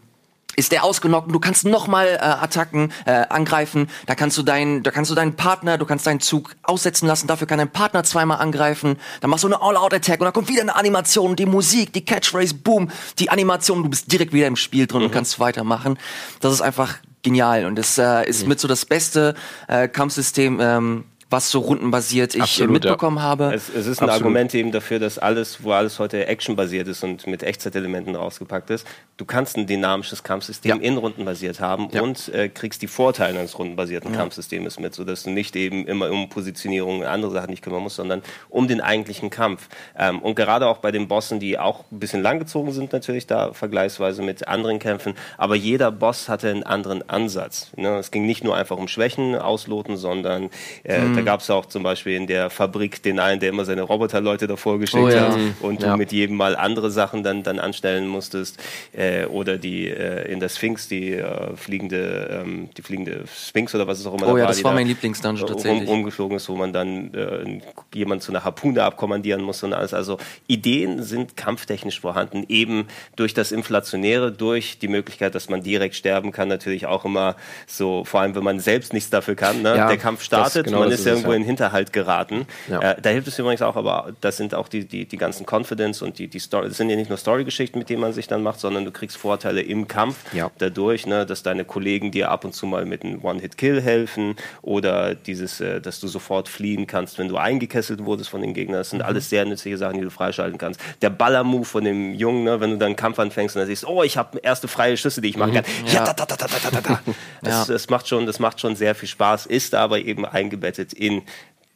ist der ausgenockt und du kannst nochmal äh, Attacken äh, angreifen. Da kannst du deinen, da kannst du deinen Partner, du kannst deinen Zug aussetzen lassen. Dafür kann dein Partner zweimal angreifen. Dann machst du eine All-Out-Attack und dann kommt wieder eine Animation, die Musik, die Catchphrase, boom, die Animation. Du bist direkt wieder im Spiel drin und kannst weitermachen. Das ist einfach genial und das äh, ist mit so das beste äh, Kampfsystem. Ähm, was so rundenbasiert ich äh, Absolut, mitbekommen habe. Es, es ist ein Absolut. Argument eben dafür, dass alles, wo alles heute actionbasiert ist und mit Echtzeitelementen rausgepackt ist, du kannst ein dynamisches Kampfsystem Ja. in rundenbasiert haben Ja. und äh, kriegst die Vorteile eines rundenbasierten Kampfsystems mit, sodass du nicht eben immer um Positionierung und andere Sachen nicht kümmern musst, sondern um den eigentlichen Kampf. Ähm, und gerade auch bei den Bossen, die auch ein bisschen langgezogen sind natürlich da vergleichsweise mit anderen Kämpfen, aber jeder Boss hatte einen anderen Ansatz. Ne? Es ging nicht nur einfach um Schwächen ausloten, sondern äh, Mhm. Da gab es auch zum Beispiel in der Fabrik den einen, der immer seine Roboterleute davor geschickt Oh ja. hat und du Ja. mit jedem Mal andere Sachen dann, dann anstellen musstest. Äh, oder die äh, in der Sphinx, die äh, fliegende, ähm, die fliegende Sphinx oder was es auch immer Oh da ja, war, das war da mein Lieblingsdungeon rum, tatsächlich. rumgeflogen ist, wo man dann äh, jemand zu einer Harpune abkommandieren musste und alles. Also Ideen sind kampftechnisch vorhanden, eben durch das Inflationäre, durch die Möglichkeit, dass man direkt sterben kann, natürlich auch immer so, vor allem wenn man selbst nichts dafür kann. Ne? Ja, der Kampf startet, genau man ist ist irgendwo ja. in den Hinterhalt geraten. Ja. Äh, da hilft es übrigens auch, aber das sind auch die, die, die ganzen Confidence und die, die Story, das sind ja nicht nur Story-Geschichten, mit denen man sich dann macht, sondern du kriegst Vorteile im Kampf Ja. dadurch, ne, dass deine Kollegen dir ab und zu mal mit einem One-Hit-Kill helfen oder dieses, äh, dass du sofort fliehen kannst, wenn du eingekesselt wurdest von den Gegnern. Das sind alles sehr nützliche Sachen, die du freischalten kannst. Der Baller-Move von dem Jungen, ne, wenn du dann einen Kampf anfängst und dann siehst, oh, ich habe erste freie Schüsse, die ich machen kann. Ja, da, da, da, da, da, da, da. Das, das, macht schon, das macht schon sehr viel Spaß, ist aber eben eingebettet in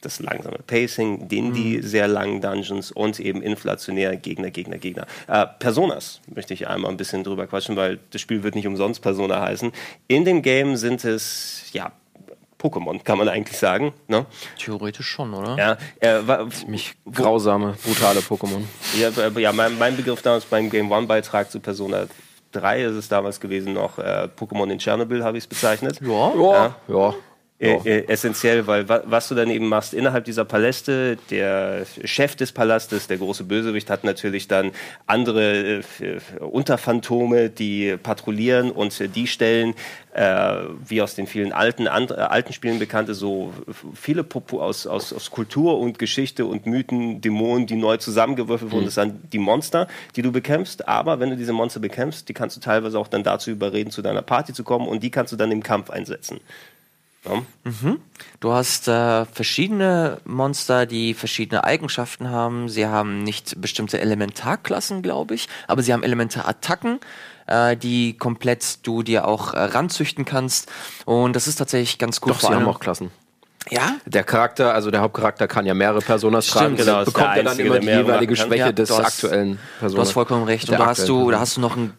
das langsame Pacing, den die sehr langen Dungeons und eben inflationär Gegner, Gegner, Gegner. Äh, Personas möchte ich einmal ein bisschen drüber quatschen, weil das Spiel wird nicht umsonst Persona heißen. In dem Game sind es, ja, Pokémon, kann man eigentlich sagen. Ne? Theoretisch schon, oder? Ja, äh, Mich grausame, brutale Pokémon. ja, äh, ja mein, mein Begriff damals beim Game One-Beitrag zu Persona 3 ist es damals gewesen noch, äh, Pokémon in Tschernobyl habe ich es bezeichnet. Ja. Ja, ja. Äh, äh, essentiell, weil wa was du dann eben machst innerhalb dieser Paläste, der Chef des Palastes, der große Bösewicht, hat natürlich dann andere äh, Unterphantome, die patrouillieren und äh, die stellen, äh, wie aus den vielen alten, and, alten Spielen bekannt ist, so viele Popo aus, aus, aus Kultur und Geschichte und Mythen, Dämonen, die neu zusammengewürfelt wurden. Das sind die Monster, die du bekämpfst. Aber wenn du diese Monster bekämpfst, die kannst du teilweise auch dann dazu überreden, zu deiner Party zu kommen und die kannst du dann im Kampf einsetzen. Ja? Du hast äh, verschiedene Monster, die verschiedene Eigenschaften haben. Sie haben nicht bestimmte Elementarklassen, glaube ich, aber sie haben Elementarattacken, äh, die komplett du dir auch äh, ranzüchten kannst. Und das ist tatsächlich ganz cool. Doch, sie haben auch Klassen. ja? Der Charakter, also der Hauptcharakter kann ja mehrere Personas tragen. genau, bekommt er dann immer die jeweilige. Schwäche Ja, des hast- aktuellen Personas. Du hast vollkommen recht. Und da hast du, da hast du noch ein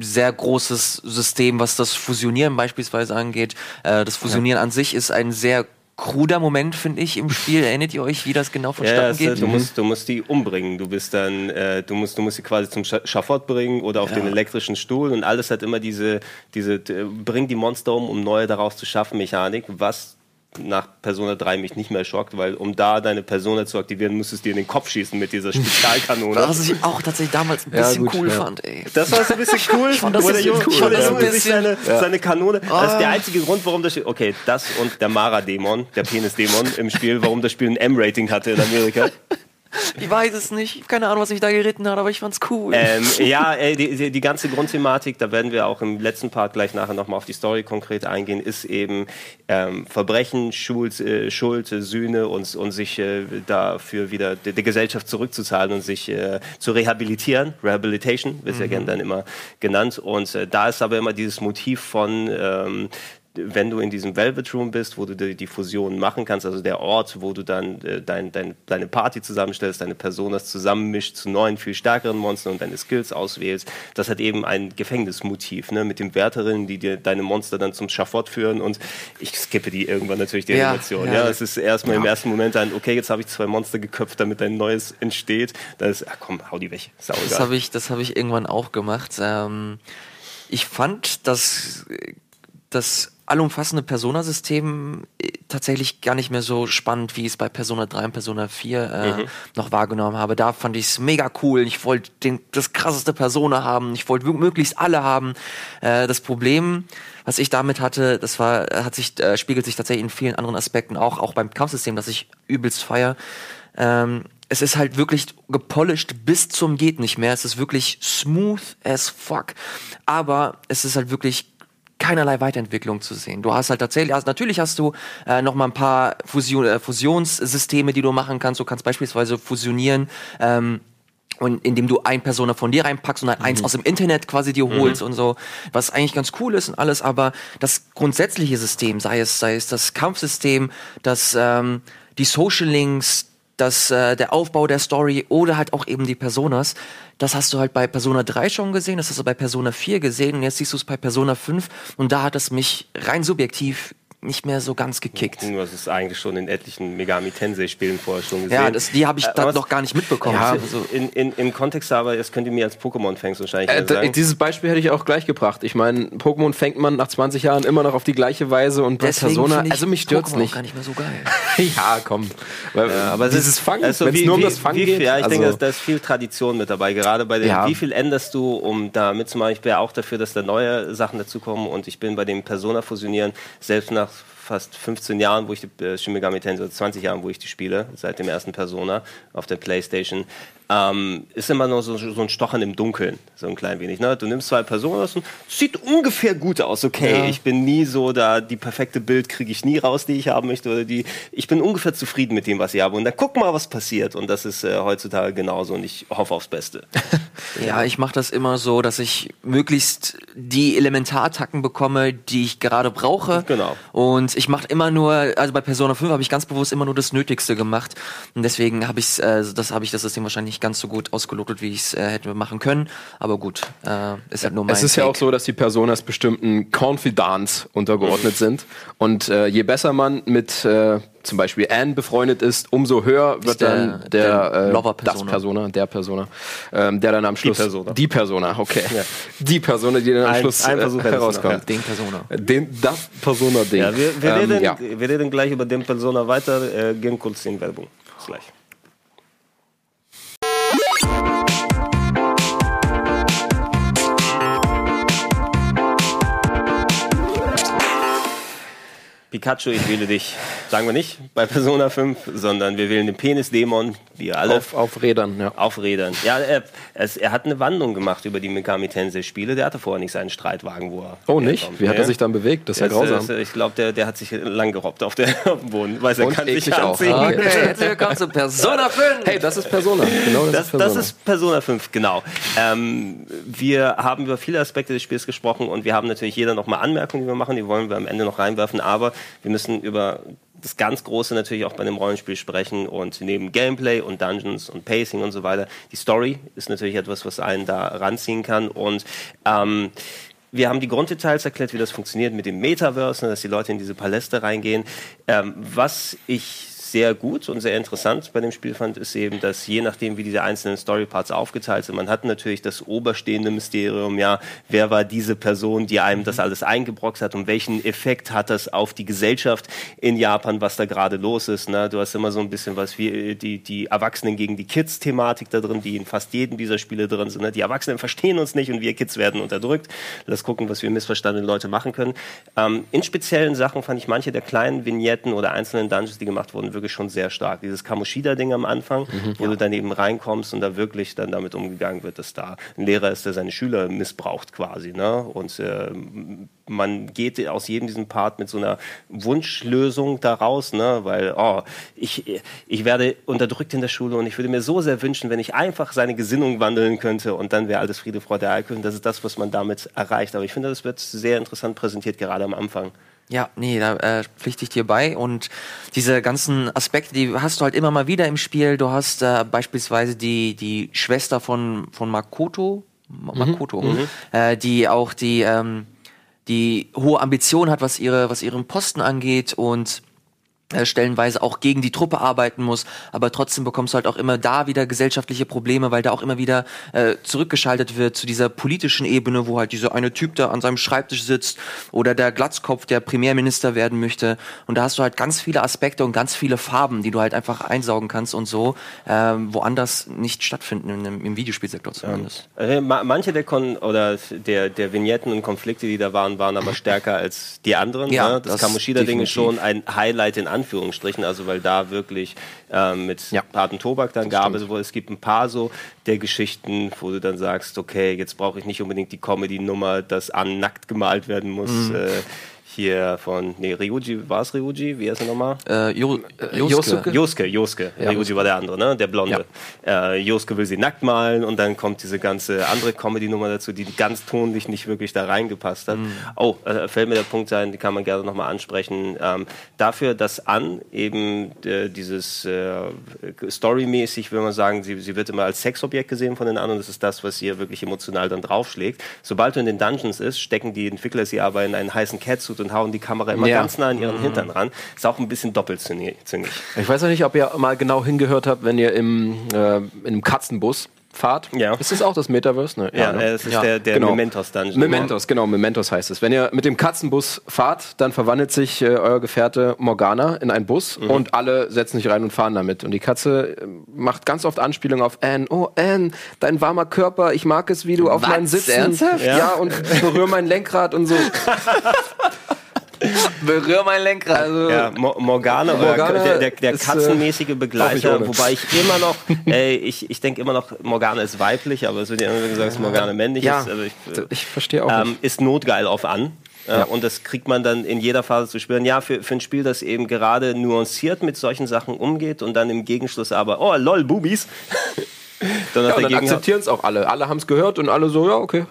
sehr großes System, was das Fusionieren beispielsweise angeht. Äh, das Fusionieren an sich ist ein sehr kruder Moment, finde ich, im Spiel. Erinnert ihr euch, wie das genau Ja, vonstatten es, äh, geht? du, musst, du musst die umbringen. Du bist dann, äh, du musst, du musst sie quasi zum Scha Schafott bringen oder auf den elektrischen Stuhl und alles hat immer diese, diese, äh, bring die Monster um, um neue daraus zu schaffen, Mechanik, was nach Persona 3 mich nicht mehr schockt, weil um da deine Persona zu aktivieren, musstest du dir in den Kopf schießen mit dieser Spezialkanone. Was ich auch tatsächlich damals ein Ja, bisschen gut, cool ja. fand, ey. Das war so ein bisschen cool. fand das wo der ein bisschen Junge, cool, der ja. Junge sich Ein seine, seine Kanone. Das ist der einzige Grund, warum das Spiel. Okay, das und der Mara-Dämon, der Penis-Dämon im Spiel, warum das Spiel ein M-Rating hatte in Amerika. Ich weiß es nicht. Keine Ahnung, was mich da geritten hat, aber ich fand's cool. Ähm, ja, ey, die, die, ganze Grundthematik, da werden wir auch im letzten Part gleich nachher nochmal auf die Story konkret eingehen, ist eben ähm, Verbrechen, Schuld, äh, Schuld, Sühne und, und sich äh, dafür wieder der, der Gesellschaft zurückzuzahlen und sich äh, zu rehabilitieren. Rehabilitation wird ja gerne dann immer genannt. Und äh, da ist aber immer dieses Motiv von ähm, wenn du in diesem Velvet Room bist, wo du die, die Fusion machen kannst, also der Ort, wo du dann äh, dein, dein, deine Party zusammenstellst, deine Personas zusammenmischt zu neuen, viel stärkeren Monstern und deine Skills auswählst, das hat eben ein Gefängnismotiv, ne? mit den Wärterinnen, die dir deine Monster dann zum Schafott führen und ich skippe die irgendwann natürlich die Ja, Animation. ja. Ja, es ist erstmal im ersten Moment ein, okay, jetzt habe ich zwei Monster geköpft, damit ein neues entsteht. Dann ist, ach komm, hau die weg. Sau Das habe ich, das habe ich irgendwann auch gemacht. Ähm, ich fand das, das allumfassende Persona-System äh, tatsächlich gar nicht mehr so spannend, wie ich es bei Persona 3 und Persona 4 äh, noch wahrgenommen habe. Da fand ich es mega cool. Ich wollte das krasseste Persona haben. Ich wollte möglichst alle haben. Äh, das Problem, was ich damit hatte, das war, hat sich, äh, spiegelt sich tatsächlich in vielen anderen Aspekten auch, auch beim Kampfsystem, das ich übelst feier. Ähm, es ist halt wirklich gepolished bis zum geht nicht mehr. Es ist wirklich smooth as fuck. Aber es ist halt wirklich keinerlei Weiterentwicklung zu sehen. Du hast halt tatsächlich, also natürlich hast du äh, noch mal ein paar Fusion, äh, Fusionssysteme, die du machen kannst. Du kannst beispielsweise fusionieren. Ähm, und indem du ein Persona von dir reinpackst und dann eins aus dem Internet quasi dir holst und so, was eigentlich ganz cool ist und alles, aber das grundsätzliche System, sei es, sei es das Kampfsystem, das, ähm, die Social Links, das, äh, der Aufbau der Story oder halt auch eben die Personas, das hast du halt bei Persona 3 schon gesehen, das hast du bei Persona 4 gesehen und jetzt siehst du es bei Persona 5 und da hat es mich rein subjektiv nicht mehr so ganz gekickt. Du hast es eigentlich schon in etlichen Megami Tensei-Spielen vorher schon gesehen. Ja, das, die habe ich Äh, dann noch gar nicht mitbekommen. Ja, Also, in, in, Im Kontext aber, das könnt ihr mir als Pokémon-Fans wahrscheinlich Äh, sagen. dieses Beispiel hätte ich auch gleich gebracht. Ich meine, Pokémon fängt man nach 20 Jahren immer noch auf die gleiche Weise und bei deswegen Persona, also mich stört's nicht. gar nicht mehr so geil. ja, komm. Weil, aber es dieses ist- Fangen, also wenn es nur um wie- das Fangen geht. Ja, ich also, denke, da ist viel Tradition mit dabei. Gerade bei den, Ja. wie viel änderst du, um da mitzumachen? Ich wäre auch dafür, dass da neue Sachen dazukommen und ich bin bei dem Persona-Fusionieren selbst nach fast 15 Jahren, wo ich die äh, Shin Megami Tensei, oder 20 Jahren, wo ich die spiele, seit dem ersten Persona auf der Playstation, ähm, ist immer noch so, so ein Stochern im Dunkeln, so ein klein wenig. Ne? Du nimmst zwei Personas und sieht ungefähr gut aus, okay. Ja. Ich bin nie so da, die perfekte Bild kriege ich nie raus, die ich haben möchte. Oder die, ich bin ungefähr zufrieden mit dem, was ich habe. Und dann guck mal, was passiert. Und das ist äh, heutzutage genauso. Und ich hoffe aufs Beste. Ja, ich mache das immer so, dass ich möglichst die Elementartacken bekomme, die ich gerade brauche. Genau. Und ich mache immer nur, also bei Persona 5 habe ich ganz bewusst immer nur das Nötigste gemacht. Und deswegen habe ich äh, das habe ich das System wahrscheinlich nicht ganz so gut ausgelotet, wie ich es äh, hätte machen können. Aber gut, äh, ist halt nur mein Es ist ja auch Take. so, dass die Personas bestimmten Confidants untergeordnet sind. Und äh, je besser man mit äh, zum Beispiel Anne befreundet ist, umso höher wird der- dann der, der äh, Lover-Persona. das Persona, der Persona, ähm, der dann am Schluss Persona. die Persona, okay, die Persona, die dann am Ein- Schluss ein äh, du noch, herauskommt. den Persona. Den, das Persona-Ding. Ja, wir, wir, Ähm, reden, ja. wir reden gleich über den Persona weiter. Äh, gehen kurz in Werbung. Bis gleich. Pikachu, ich wähle dich. Sagen wir nicht bei Persona 5, sondern wir wählen den Penisdämon, wie ihr alle. auf, auf Rädern, ja. Auf Rädern. Ja, er, es, er hat eine Wandlung gemacht über die Megami Tensei-Spiele. Der hatte vorher nicht seinen Streitwagen, wo er. Oh, nicht? herkommt. Wie hat Ja. er sich dann bewegt? Das ist ja Das, grausam. äh, ich glaube, der, der hat sich lang gerobbt auf, der, auf dem Boden. Weiß er Und kann sich auch. anziehen. Ah, Okay, jetzt willkommen zu Persona 5. Hey, das ist Persona. Genau, das, Das, ist Persona. das ist Persona 5, genau. Ähm, wir haben über viele Aspekte des Spiels gesprochen und wir haben natürlich jeder nochmal Anmerkungen, die wir machen, die wollen wir am Ende noch reinwerfen, aber wir müssen über das ganz Große natürlich auch bei dem Rollenspiel sprechen und neben Gameplay und Dungeons und Pacing und so weiter, die Story ist natürlich etwas, was einen da ranziehen kann und ähm, wir haben die Grunddetails erklärt, wie das funktioniert mit dem Metaverse, ne, dass die Leute in diese Paläste reingehen. Ähm, was ich sehr gut und sehr interessant bei dem Spiel fand, ist eben, dass je nachdem, wie diese einzelnen Storyparts aufgeteilt sind, man hat natürlich das oberstehende Mysterium, ja, wer war diese Person, die einem das alles eingebrockt hat und welchen Effekt hat das auf die Gesellschaft in Japan, was da gerade los ist. Ne? Du hast immer so ein bisschen was wie äh, die, die Erwachsenen gegen die Kids-Thematik da drin, die in fast jedem dieser Spiele drin sind. Ne? Die Erwachsenen verstehen uns nicht und wir Kids werden unterdrückt. Lass gucken, was wir missverstandene Leute machen können. Ähm, in speziellen Sachen fand ich manche der kleinen Vignetten oder einzelnen Dungeons, die gemacht wurden, wirklich schon sehr stark. Dieses Kamoshida-Ding am Anfang, wo du dann eben reinkommst und da wirklich dann damit umgegangen wird, dass da ein Lehrer ist, der seine Schüler missbraucht quasi. Ne? Und äh, man geht aus jedem diesem Part mit so einer Wunschlösung daraus, ne? weil oh, ich, ich werde unterdrückt in der Schule und ich würde mir so sehr wünschen, wenn ich einfach seine Gesinnung wandeln könnte und dann wäre alles Friede, Freude, Eierkuchen. Das ist das, was man damit erreicht. Aber ich finde, das wird sehr interessant präsentiert, gerade am Anfang. Ja, nee, da äh, pflichte ich dir bei. Und diese ganzen Aspekte, die hast du halt immer mal wieder im Spiel. Du hast äh, beispielsweise die, die Schwester von, von Makoto, Ma- Makoto, Äh, die auch die, ähm, die hohe Ambition hat, was ihre, was ihren Posten angeht und stellenweise auch gegen die Truppe arbeiten muss, aber trotzdem bekommst du halt auch immer da wieder gesellschaftliche Probleme, weil da auch immer wieder äh, zurückgeschaltet wird zu dieser politischen Ebene, wo halt dieser eine Typ da an seinem Schreibtisch sitzt oder der Glatzkopf, der Premierminister werden möchte. Und da hast du halt ganz viele Aspekte und ganz viele Farben, die du halt einfach einsaugen kannst und so ähm, woanders nicht stattfinden, im, im Videospielsektor zumindest. Äh, ma- Manche der Kon oder der, der Vignetten und Konflikte, die da waren, waren aber stärker als die anderen. Ja, ne? Das, das Kamoshida-Ding ist schon ein Highlight in Anführungsstrichen, also weil da wirklich ähm, mit Ja. Paten Tobak dann gearbeitet wurde. Es gibt ein paar so der Geschichten, wo du dann sagst, okay, jetzt brauche ich nicht unbedingt die Comedy-Nummer, dass an nackt gemalt werden muss. Mhm. Äh, hier von, nee, Ryuji, war es Ryuji? Wie heißt er nochmal? Äh, jo Yosuke? Josuke. Josuke, Josuke. Ja. Ryuji war der andere, ne? Der Blonde. Äh, Josuke will sie nackt malen und dann kommt diese ganze andere Comedy-Nummer dazu, die ganz tonlich nicht wirklich da reingepasst hat. Oh, äh, fällt mir der Punkt ein, die kann man gerne nochmal ansprechen. Ähm, dafür, dass An eben äh, dieses äh, storymäßig, will man sagen, sie, sie wird immer als Sexobjekt gesehen von den anderen. Das ist das, was ihr wirklich emotional dann draufschlägt. Sobald du in den Dungeons ist, stecken die Entwickler sie aber in einen heißen Catsuit und hauen die Kamera immer Ja. ganz nah an ihren Hintern ran. Ist auch ein bisschen doppelzüngig. Ich weiß noch nicht, ob ihr mal genau hingehört habt, wenn ihr im, äh, in einem Katzenbus fahrt. Ja. Ist das auch das Metaverse? Ne? Ja, ne? äh, es ist Ja, der, der genau. Mementos Dungeon. Mementos, genau, Mementos heißt es. Wenn ihr mit dem Katzenbus fahrt, dann verwandelt sich äh, euer Gefährte Morgana in einen Bus Mhm. und alle setzen sich rein und fahren damit. Und die Katze äh, macht ganz oft Anspielungen auf Anne. Oh, Anne, dein warmer Körper, ich mag es, wie du auf Was? meinen Sitzen. Ernsthaft? Ja. und berühr mein Lenkrad und so. Berühr mein Lenkrad. Also, Ja, Mo Morgana, Morgana der, der, der ist, äh, katzenmäßige auch Begleiter, ohne. wobei ich immer noch, ey, ich, ich denke immer noch, Morgana ist weiblich, aber es wird ja immer gesagt, dass Morgana männlich ja, ist. Also ich, ich verstehe auch ähm, ist notgeil auf an. Äh, Ja. Und das kriegt man dann in jeder Phase zu spüren. Ja, für, für ein Spiel, das eben gerade nuanciert mit solchen Sachen umgeht und dann im Gegenschluss aber, oh, lol, Bubis. dann Ja, dann akzeptieren es auch alle. Alle haben es gehört und alle so, ja, okay.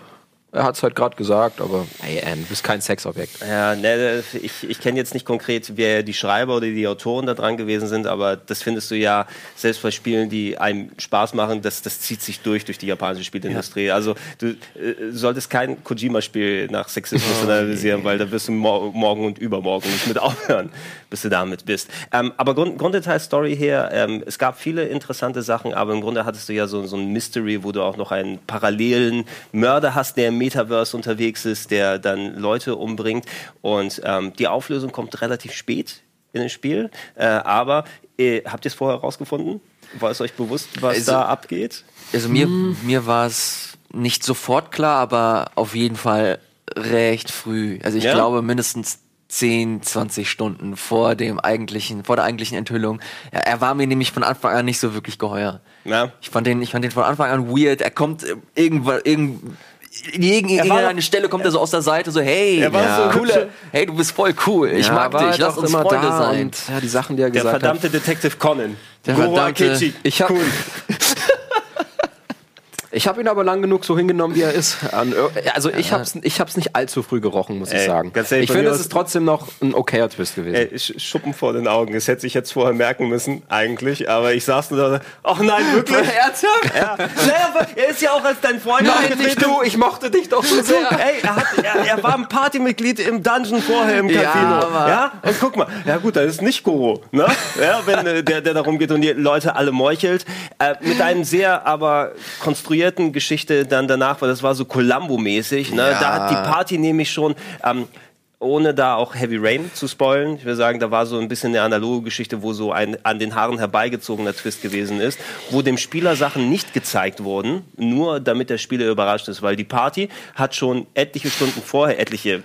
Er hat es halt gerade gesagt, aber ey, Anne, du bist kein Sexobjekt. Ja, ne, ich, ich kenne jetzt nicht konkret, wer die Schreiber oder die Autoren da dran gewesen sind, aber das findest du ja selbst bei Spielen, die einem Spaß machen, das, das zieht sich durch durch die japanische Spielindustrie. Also du äh, solltest kein Kojima-Spiel nach Sexismus analysieren, weil da wirst du mor morgen und übermorgen nicht mit aufhören, bis du damit bist. Ähm, aber Grund, Grunddetail-Story her, ähm, es gab viele interessante Sachen, aber im Grunde hattest du ja so, so ein Mystery, wo du auch noch einen parallelen Mörder hast, der Metaverse unterwegs ist, der dann Leute umbringt. Und ähm, die Auflösung kommt relativ spät in das Spiel. Äh, aber äh, habt ihr es vorher rausgefunden? War es euch bewusst, was Also- da abgeht? Also mir, mir war es nicht sofort klar, aber auf jeden Fall recht früh. Also ich Ja? glaube mindestens 10, 20 Stunden vor dem eigentlichen, vor der eigentlichen Enthüllung. Er, er war mir nämlich von Anfang an nicht so wirklich geheuer. Ja. Ich fand den, ich fand den von Anfang an weird. Er kommt äh, irgendwann, irgend, in irgend- war irgendeine doch- Stelle kommt er so aus der Seite so, hey, Er war ja, so coole, hey, du bist voll cool. Ich Ja, mag dich, halt lass uns immer Freunde da sein. Und, ja, die Sachen, die er Der gesagt hat. verdammte Detective Conan. Der Goro verdammte- Akechi. Ich habe ich hab ihn aber lang genug so hingenommen, wie er ist. Also ich hab's, ich hab's nicht allzu früh gerochen, muss ich Ey, sagen. ganz ehrlich, ich finde, es ist trotzdem noch ein okayer Twist gewesen. Ey, Sch- Schuppen vor den Augen. Das hätte ich jetzt vorher merken müssen, eigentlich. Aber ich saß nur da. Ach nein, wirklich? Ernsthaft? ja. Naja, er ist ja auch als dein Freund aufgetreten. ich mochte dich doch so sehr. Ey, er, hat, er, er war ein Partymitglied im Dungeon vorher im Ja, Casino. aber- Ja, und guck mal. Ja gut, das ist nicht Goro, ne? Ja, wenn äh, der, der darum geht und die Leute alle meuchelt. Äh, mit einem sehr aber konstruierten Geschichte dann danach, weil das war so Columbo-mäßig. Ne? Ja. Da hat die Party nämlich schon... Ähm, ohne da auch Heavy Rain zu spoilen, ich will sagen, da war so ein bisschen eine analoge Geschichte, wo so ein an den Haaren herbeigezogener Twist gewesen ist, wo dem Spieler Sachen nicht gezeigt wurden, nur damit der Spieler überrascht ist, weil die Party hat schon etliche Stunden vorher, etliche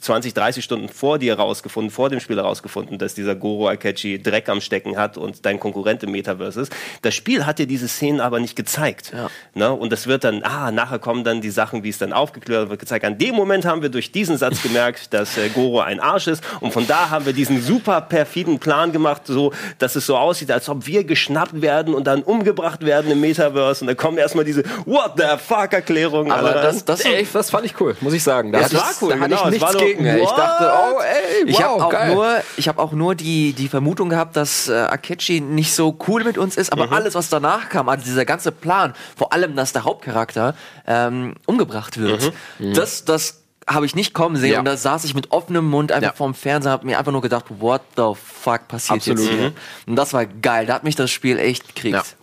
20, 30 Stunden vor dir rausgefunden, vor dem Spiel rausgefunden, dass dieser Goro Akechi Dreck am Stecken hat und dein Konkurrent im Metaverse ist. Das Spiel hat dir diese Szenen aber nicht gezeigt. Ja. Ne? Und das wird dann, ah, nachher kommen dann die Sachen, wie es dann aufgeklärt wird, gezeigt. An dem Moment haben wir durch diesen Satz gemerkt, dass dass äh, Goro ein Arsch ist. Und von da haben wir diesen super perfiden Plan gemacht, so dass es so aussieht, als ob wir geschnappt werden und dann umgebracht werden im Metaverse. Und dann kommen erstmal diese What the fuck Erklärungen. Aber alle das, das, ey, das fand ich cool, muss ich sagen. Da Ja, es war ich, cool, da hatte genau, ich nichts so, gegen. ey. Ich what? dachte, oh ey, wow, Ich habe auch geil. nur, ich habe auch nur die die Vermutung gehabt, dass äh, Akechi nicht so cool mit uns ist, aber alles was danach kam, also dieser ganze Plan, vor allem, dass der Hauptcharakter ähm, umgebracht wird, das das habe ich nicht kommen sehen Ja. und da saß ich mit offenem Mund einfach Ja. vorm Fernseher, habe mir einfach nur gedacht, what the fuck passiert Absolut. jetzt hier? Und das war geil, da hat mich das Spiel echt gekriegt.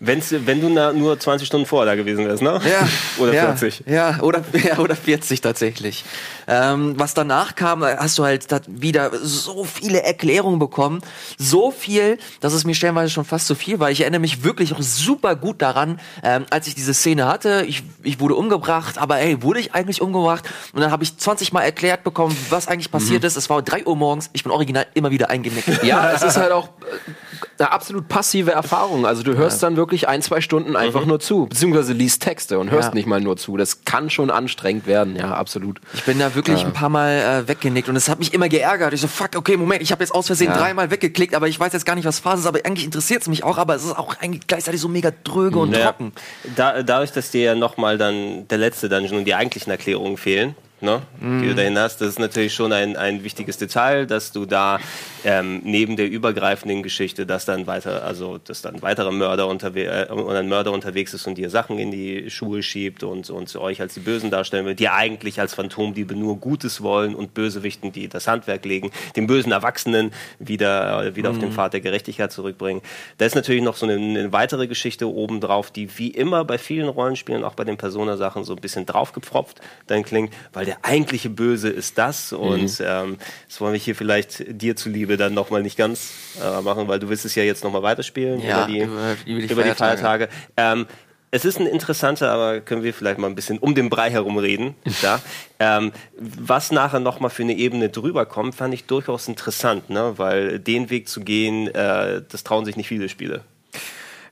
Ja. Wenn's, wenn du na, nur 20 Stunden vorher da gewesen wärst, ne? Ja. Oder ja, 40. Ja, oder, ja, oder 40 tatsächlich. Ähm, was danach kam, hast du halt wieder so viele Erklärungen bekommen. So viel, dass es mir stellenweise schon fast zu viel war. Ich erinnere mich wirklich auch super gut daran, ähm, als ich diese Szene hatte. Ich, ich wurde umgebracht, aber ey, wurde ich eigentlich umgebracht? Und dann habe ich 20 Mal erklärt bekommen, was eigentlich passiert ist. Es war 3 Uhr morgens. Ich bin original immer wieder eingenickt. Ja, es ist halt auch äh, eine absolut passive Erfahrung. Also du hörst dann wirklich ein, zwei Stunden einfach nur zu, beziehungsweise liest Texte und hörst Ja. nicht mal nur zu. Das kann schon anstrengend werden, ja, absolut. Ich bin da wirklich ein paar Mal äh, weggenickt und es hat mich immer geärgert. Ich so, fuck, okay, Moment, ich habe jetzt aus Versehen Ja. dreimal weggeklickt, aber ich weiß jetzt gar nicht, was Phase ist, aber eigentlich interessiert es mich auch, aber es ist auch eigentlich gleichzeitig so mega dröge und Ja. trocken. Da, dadurch, dass dir ja nochmal dann der letzte Dungeon und die eigentlichen Erklärungen fehlen, ne, die Mhm. du dahin hast, das ist natürlich schon ein, ein wichtiges Detail, dass du da ähm, neben der übergreifenden Geschichte, dass dann weiter, also dass dann weitere Mörder unterwe äh, und ein Mörder unterwegs ist und dir Sachen in die Schuhe schiebt und, und euch als die Bösen darstellen will, die eigentlich als Phantomdiebe nur Gutes wollen und Bösewichten, die das Handwerk legen, den bösen Erwachsenen wieder, äh, wieder auf den Pfad der Gerechtigkeit zurückbringen. Da ist natürlich noch so eine, eine weitere Geschichte obendrauf, die wie immer bei vielen Rollenspielen, auch bei den Persona-Sachen, so ein bisschen draufgepfropft dann klingt, weil der eigentliche Böse ist das und ähm, das wollen wir hier vielleicht dir zuliebe dann nochmal nicht ganz äh, machen, weil du willst es ja jetzt nochmal weiterspielen Ja, über die, über- über die über die Feiertage. Feiertage. Ähm, es ist ein interessanter, aber können wir vielleicht mal ein bisschen um den Brei herum reden. Ja? ähm, was nachher nochmal für eine Ebene drüber kommt, fand ich durchaus interessant, ne? weil den Weg zu gehen, äh, das trauen sich nicht viele Spiele.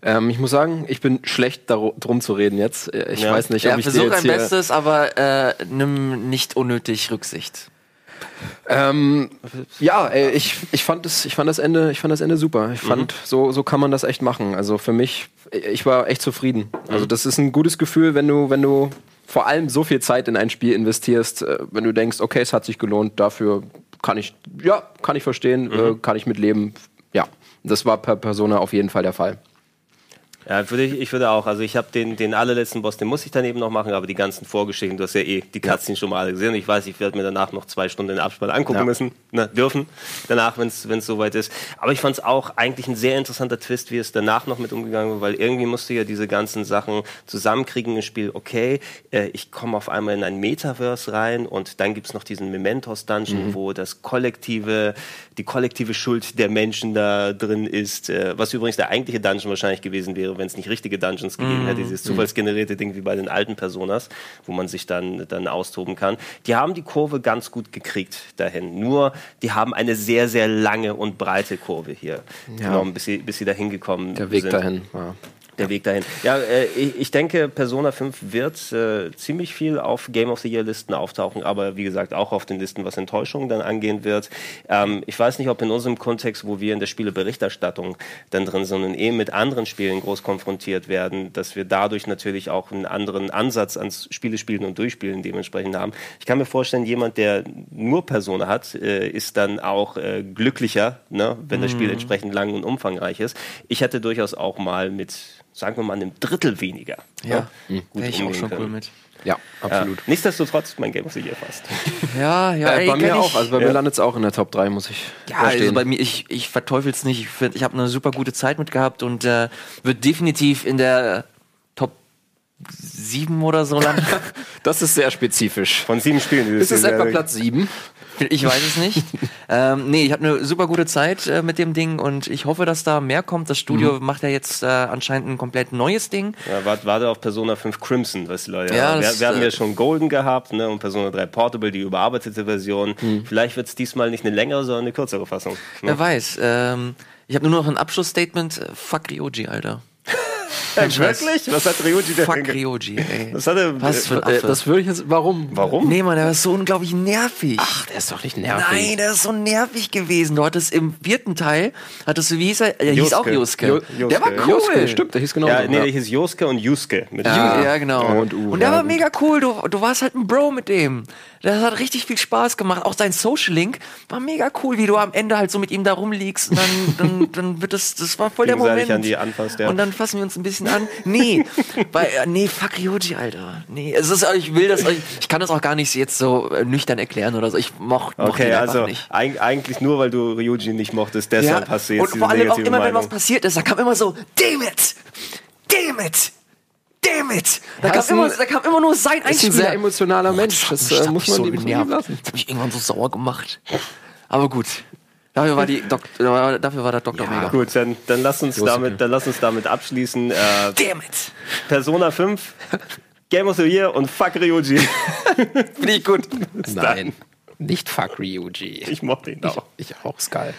Ähm, ich muss sagen, ich bin schlecht darum drum zu reden jetzt. Äh, Ich Ja. weiß nicht, ob Ja, ich dir versuch jetzt dein Bestes, aber äh, nimm nicht unnötig Rücksicht. Ähm, ja, ey, ich, ich fand das, ich fand das Ende, ich fand das Ende super. Ich fand, so, so kann man das echt machen. Also für mich, ich war echt zufrieden. Also das ist ein gutes Gefühl, wenn du, wenn du vor allem so viel Zeit in ein Spiel investierst, äh, wenn du denkst, okay, es hat sich gelohnt, dafür kann ich, ja, kann ich verstehen, äh, kann ich mitleben. Ja, das war per Persona auf jeden Fall der Fall. Ja, würde ich, ich würde auch. Also ich habe den, den allerletzten Boss, den muss ich dann eben noch machen, aber die ganzen Vorgeschichten, du hast ja eh die Cutscenes schon mal alle gesehen. Ich weiß, ich werde mir danach noch zwei Stunden den Abspann angucken Ja. müssen, ne, dürfen, danach, wenn es soweit ist. Aber ich fand es auch eigentlich ein sehr interessanter Twist, wie es danach noch mit umgegangen wird, weil irgendwie musst du ja diese ganzen Sachen zusammenkriegen im Spiel. Okay, äh, ich komme auf einmal in ein Metaverse rein und dann gibt's noch diesen Mementos-Dungeon, wo das kollektive, die kollektive Schuld der Menschen da drin ist, äh, was übrigens der eigentliche Dungeon wahrscheinlich gewesen wäre, wenn es nicht richtige Dungeons gegeben hätte, dieses zufallsgenerierte Ding wie bei den alten Personas, wo man sich dann, dann austoben kann. Die haben die Kurve ganz gut gekriegt dahin. Nur, die haben eine sehr, sehr lange und breite Kurve hier genommen, bis sie, bis sie dahin gekommen Der Weg sind. dahin. Ja. Der Weg dahin. Ja, äh, ich, ich denke, Persona 5 wird äh, ziemlich viel auf Game of the Year Listen auftauchen, aber wie gesagt auch auf den Listen, was Enttäuschungen dann angehen wird. Ähm, ich weiß nicht, ob in unserem Kontext, wo wir in der Spieleberichterstattung dann drin sind und eben mit anderen Spielen groß konfrontiert werden, dass wir dadurch natürlich auch einen anderen Ansatz ans Spiele spielen und durchspielen dementsprechend haben. Ich kann mir vorstellen, jemand, der nur Persona hat, äh, ist dann auch äh, glücklicher, ne, wenn das Spiel entsprechend lang und umfangreich ist. Ich hätte durchaus auch mal mit sagen wir mal, einem Drittel weniger. Ja, ne, gut wäre ich auch schon können. cool mit. ja, Ja. absolut. Nichtsdestotrotz, mein Game of the Year fast. Ja, ja, Äh, ey, bei kann mir auch. Also bei mir Ja. landet es auch in der Top 3, muss ich Ja, also verstehen. bei mir, ich, ich verteufel es nicht. Ich, find, ich habe eine super gute Zeit mit gehabt und äh, wird definitiv in der Top 7 oder so landen. das ist sehr spezifisch. Von sieben Spielen. Ist das es etwa. Platz 7? Ich weiß es nicht. ähm, nee, ich habe eine super gute Zeit äh, mit dem Ding und ich hoffe, dass da mehr kommt. Das Studio macht ja jetzt äh, anscheinend ein komplett neues Ding. Ja, warte, warte auf Persona 5 Crimson, was Leute Ja, haben. das, wir, wir hatten äh, ja schon Golden gehabt ne, und Persona 3 Portable, die überarbeitete Version. Vielleicht wird es diesmal nicht eine längere, sondern eine kürzere Fassung. Ne? Wer weiß. Ähm, ich habe nur noch ein Abschlussstatement. Fuck Ryoji, Alter. Kein Scheiß. Wirklich? Was hat Ryuji denn? Fuck Ryoji, ey. Was hat er? Was für ein Äh, Affe. das würde ich jetzt. Warum? Warum? Nee, Mann, der ist so unglaublich nervig. Ach, der ist doch nicht nervig. Nein, der ist so nervig gewesen. Du hattest im vierten Teil, hattest du, wie hieß er? Er hieß auch Josuke. Juske. Jo- Der war cool. Juske, stimmt, der hieß genau. Ja, nee, der hieß Josuke und Yusuke. Mit Ja, ja, genau. Und U, Und der ja, war gut. mega cool. Du, du warst halt ein Bro mit dem. Das hat richtig viel Spaß gemacht. Auch sein Social Link war mega cool, wie du am Ende halt so mit ihm da rumliegst. Und dann, dann, dann wird das, das war voll der Moment. an die anfasst, ja. Und dann fassen wir uns ein bisschen an. Nee, bei, äh, nee, fuck Ryoji, Alter. Nee, es ist, ich will das, ich, ich kann das auch gar nicht jetzt so äh, nüchtern erklären oder so. Ich moch, mochte Okay, ihn einfach also nicht. eig eigentlich nur, weil du Ryuji nicht mochtest, deshalb hast du jetzt und diese vor allem auch immer, wenn was Meinung. passiert ist, da kam immer so, damn it, damn it, damn it. Da, Ja, kam, immer, da kam immer nur sein ist ein Einspieler. sehr emotionaler Mensch. Das, Das äh, muss man so genervt. lassen. Das hat mich irgendwann so sauer gemacht. Aber gut. Dafür war, die Dok dafür war der Doktor Ja, mega. Gut, dann, dann, lass uns damit, dann lass uns damit abschließen. Äh, Damn it. Persona 5, Game of the Year und fuck Ryuji. Finde ich gut. Nein, nicht fuck Ryuji. Ich mochte ihn auch. Ich auch, Skull.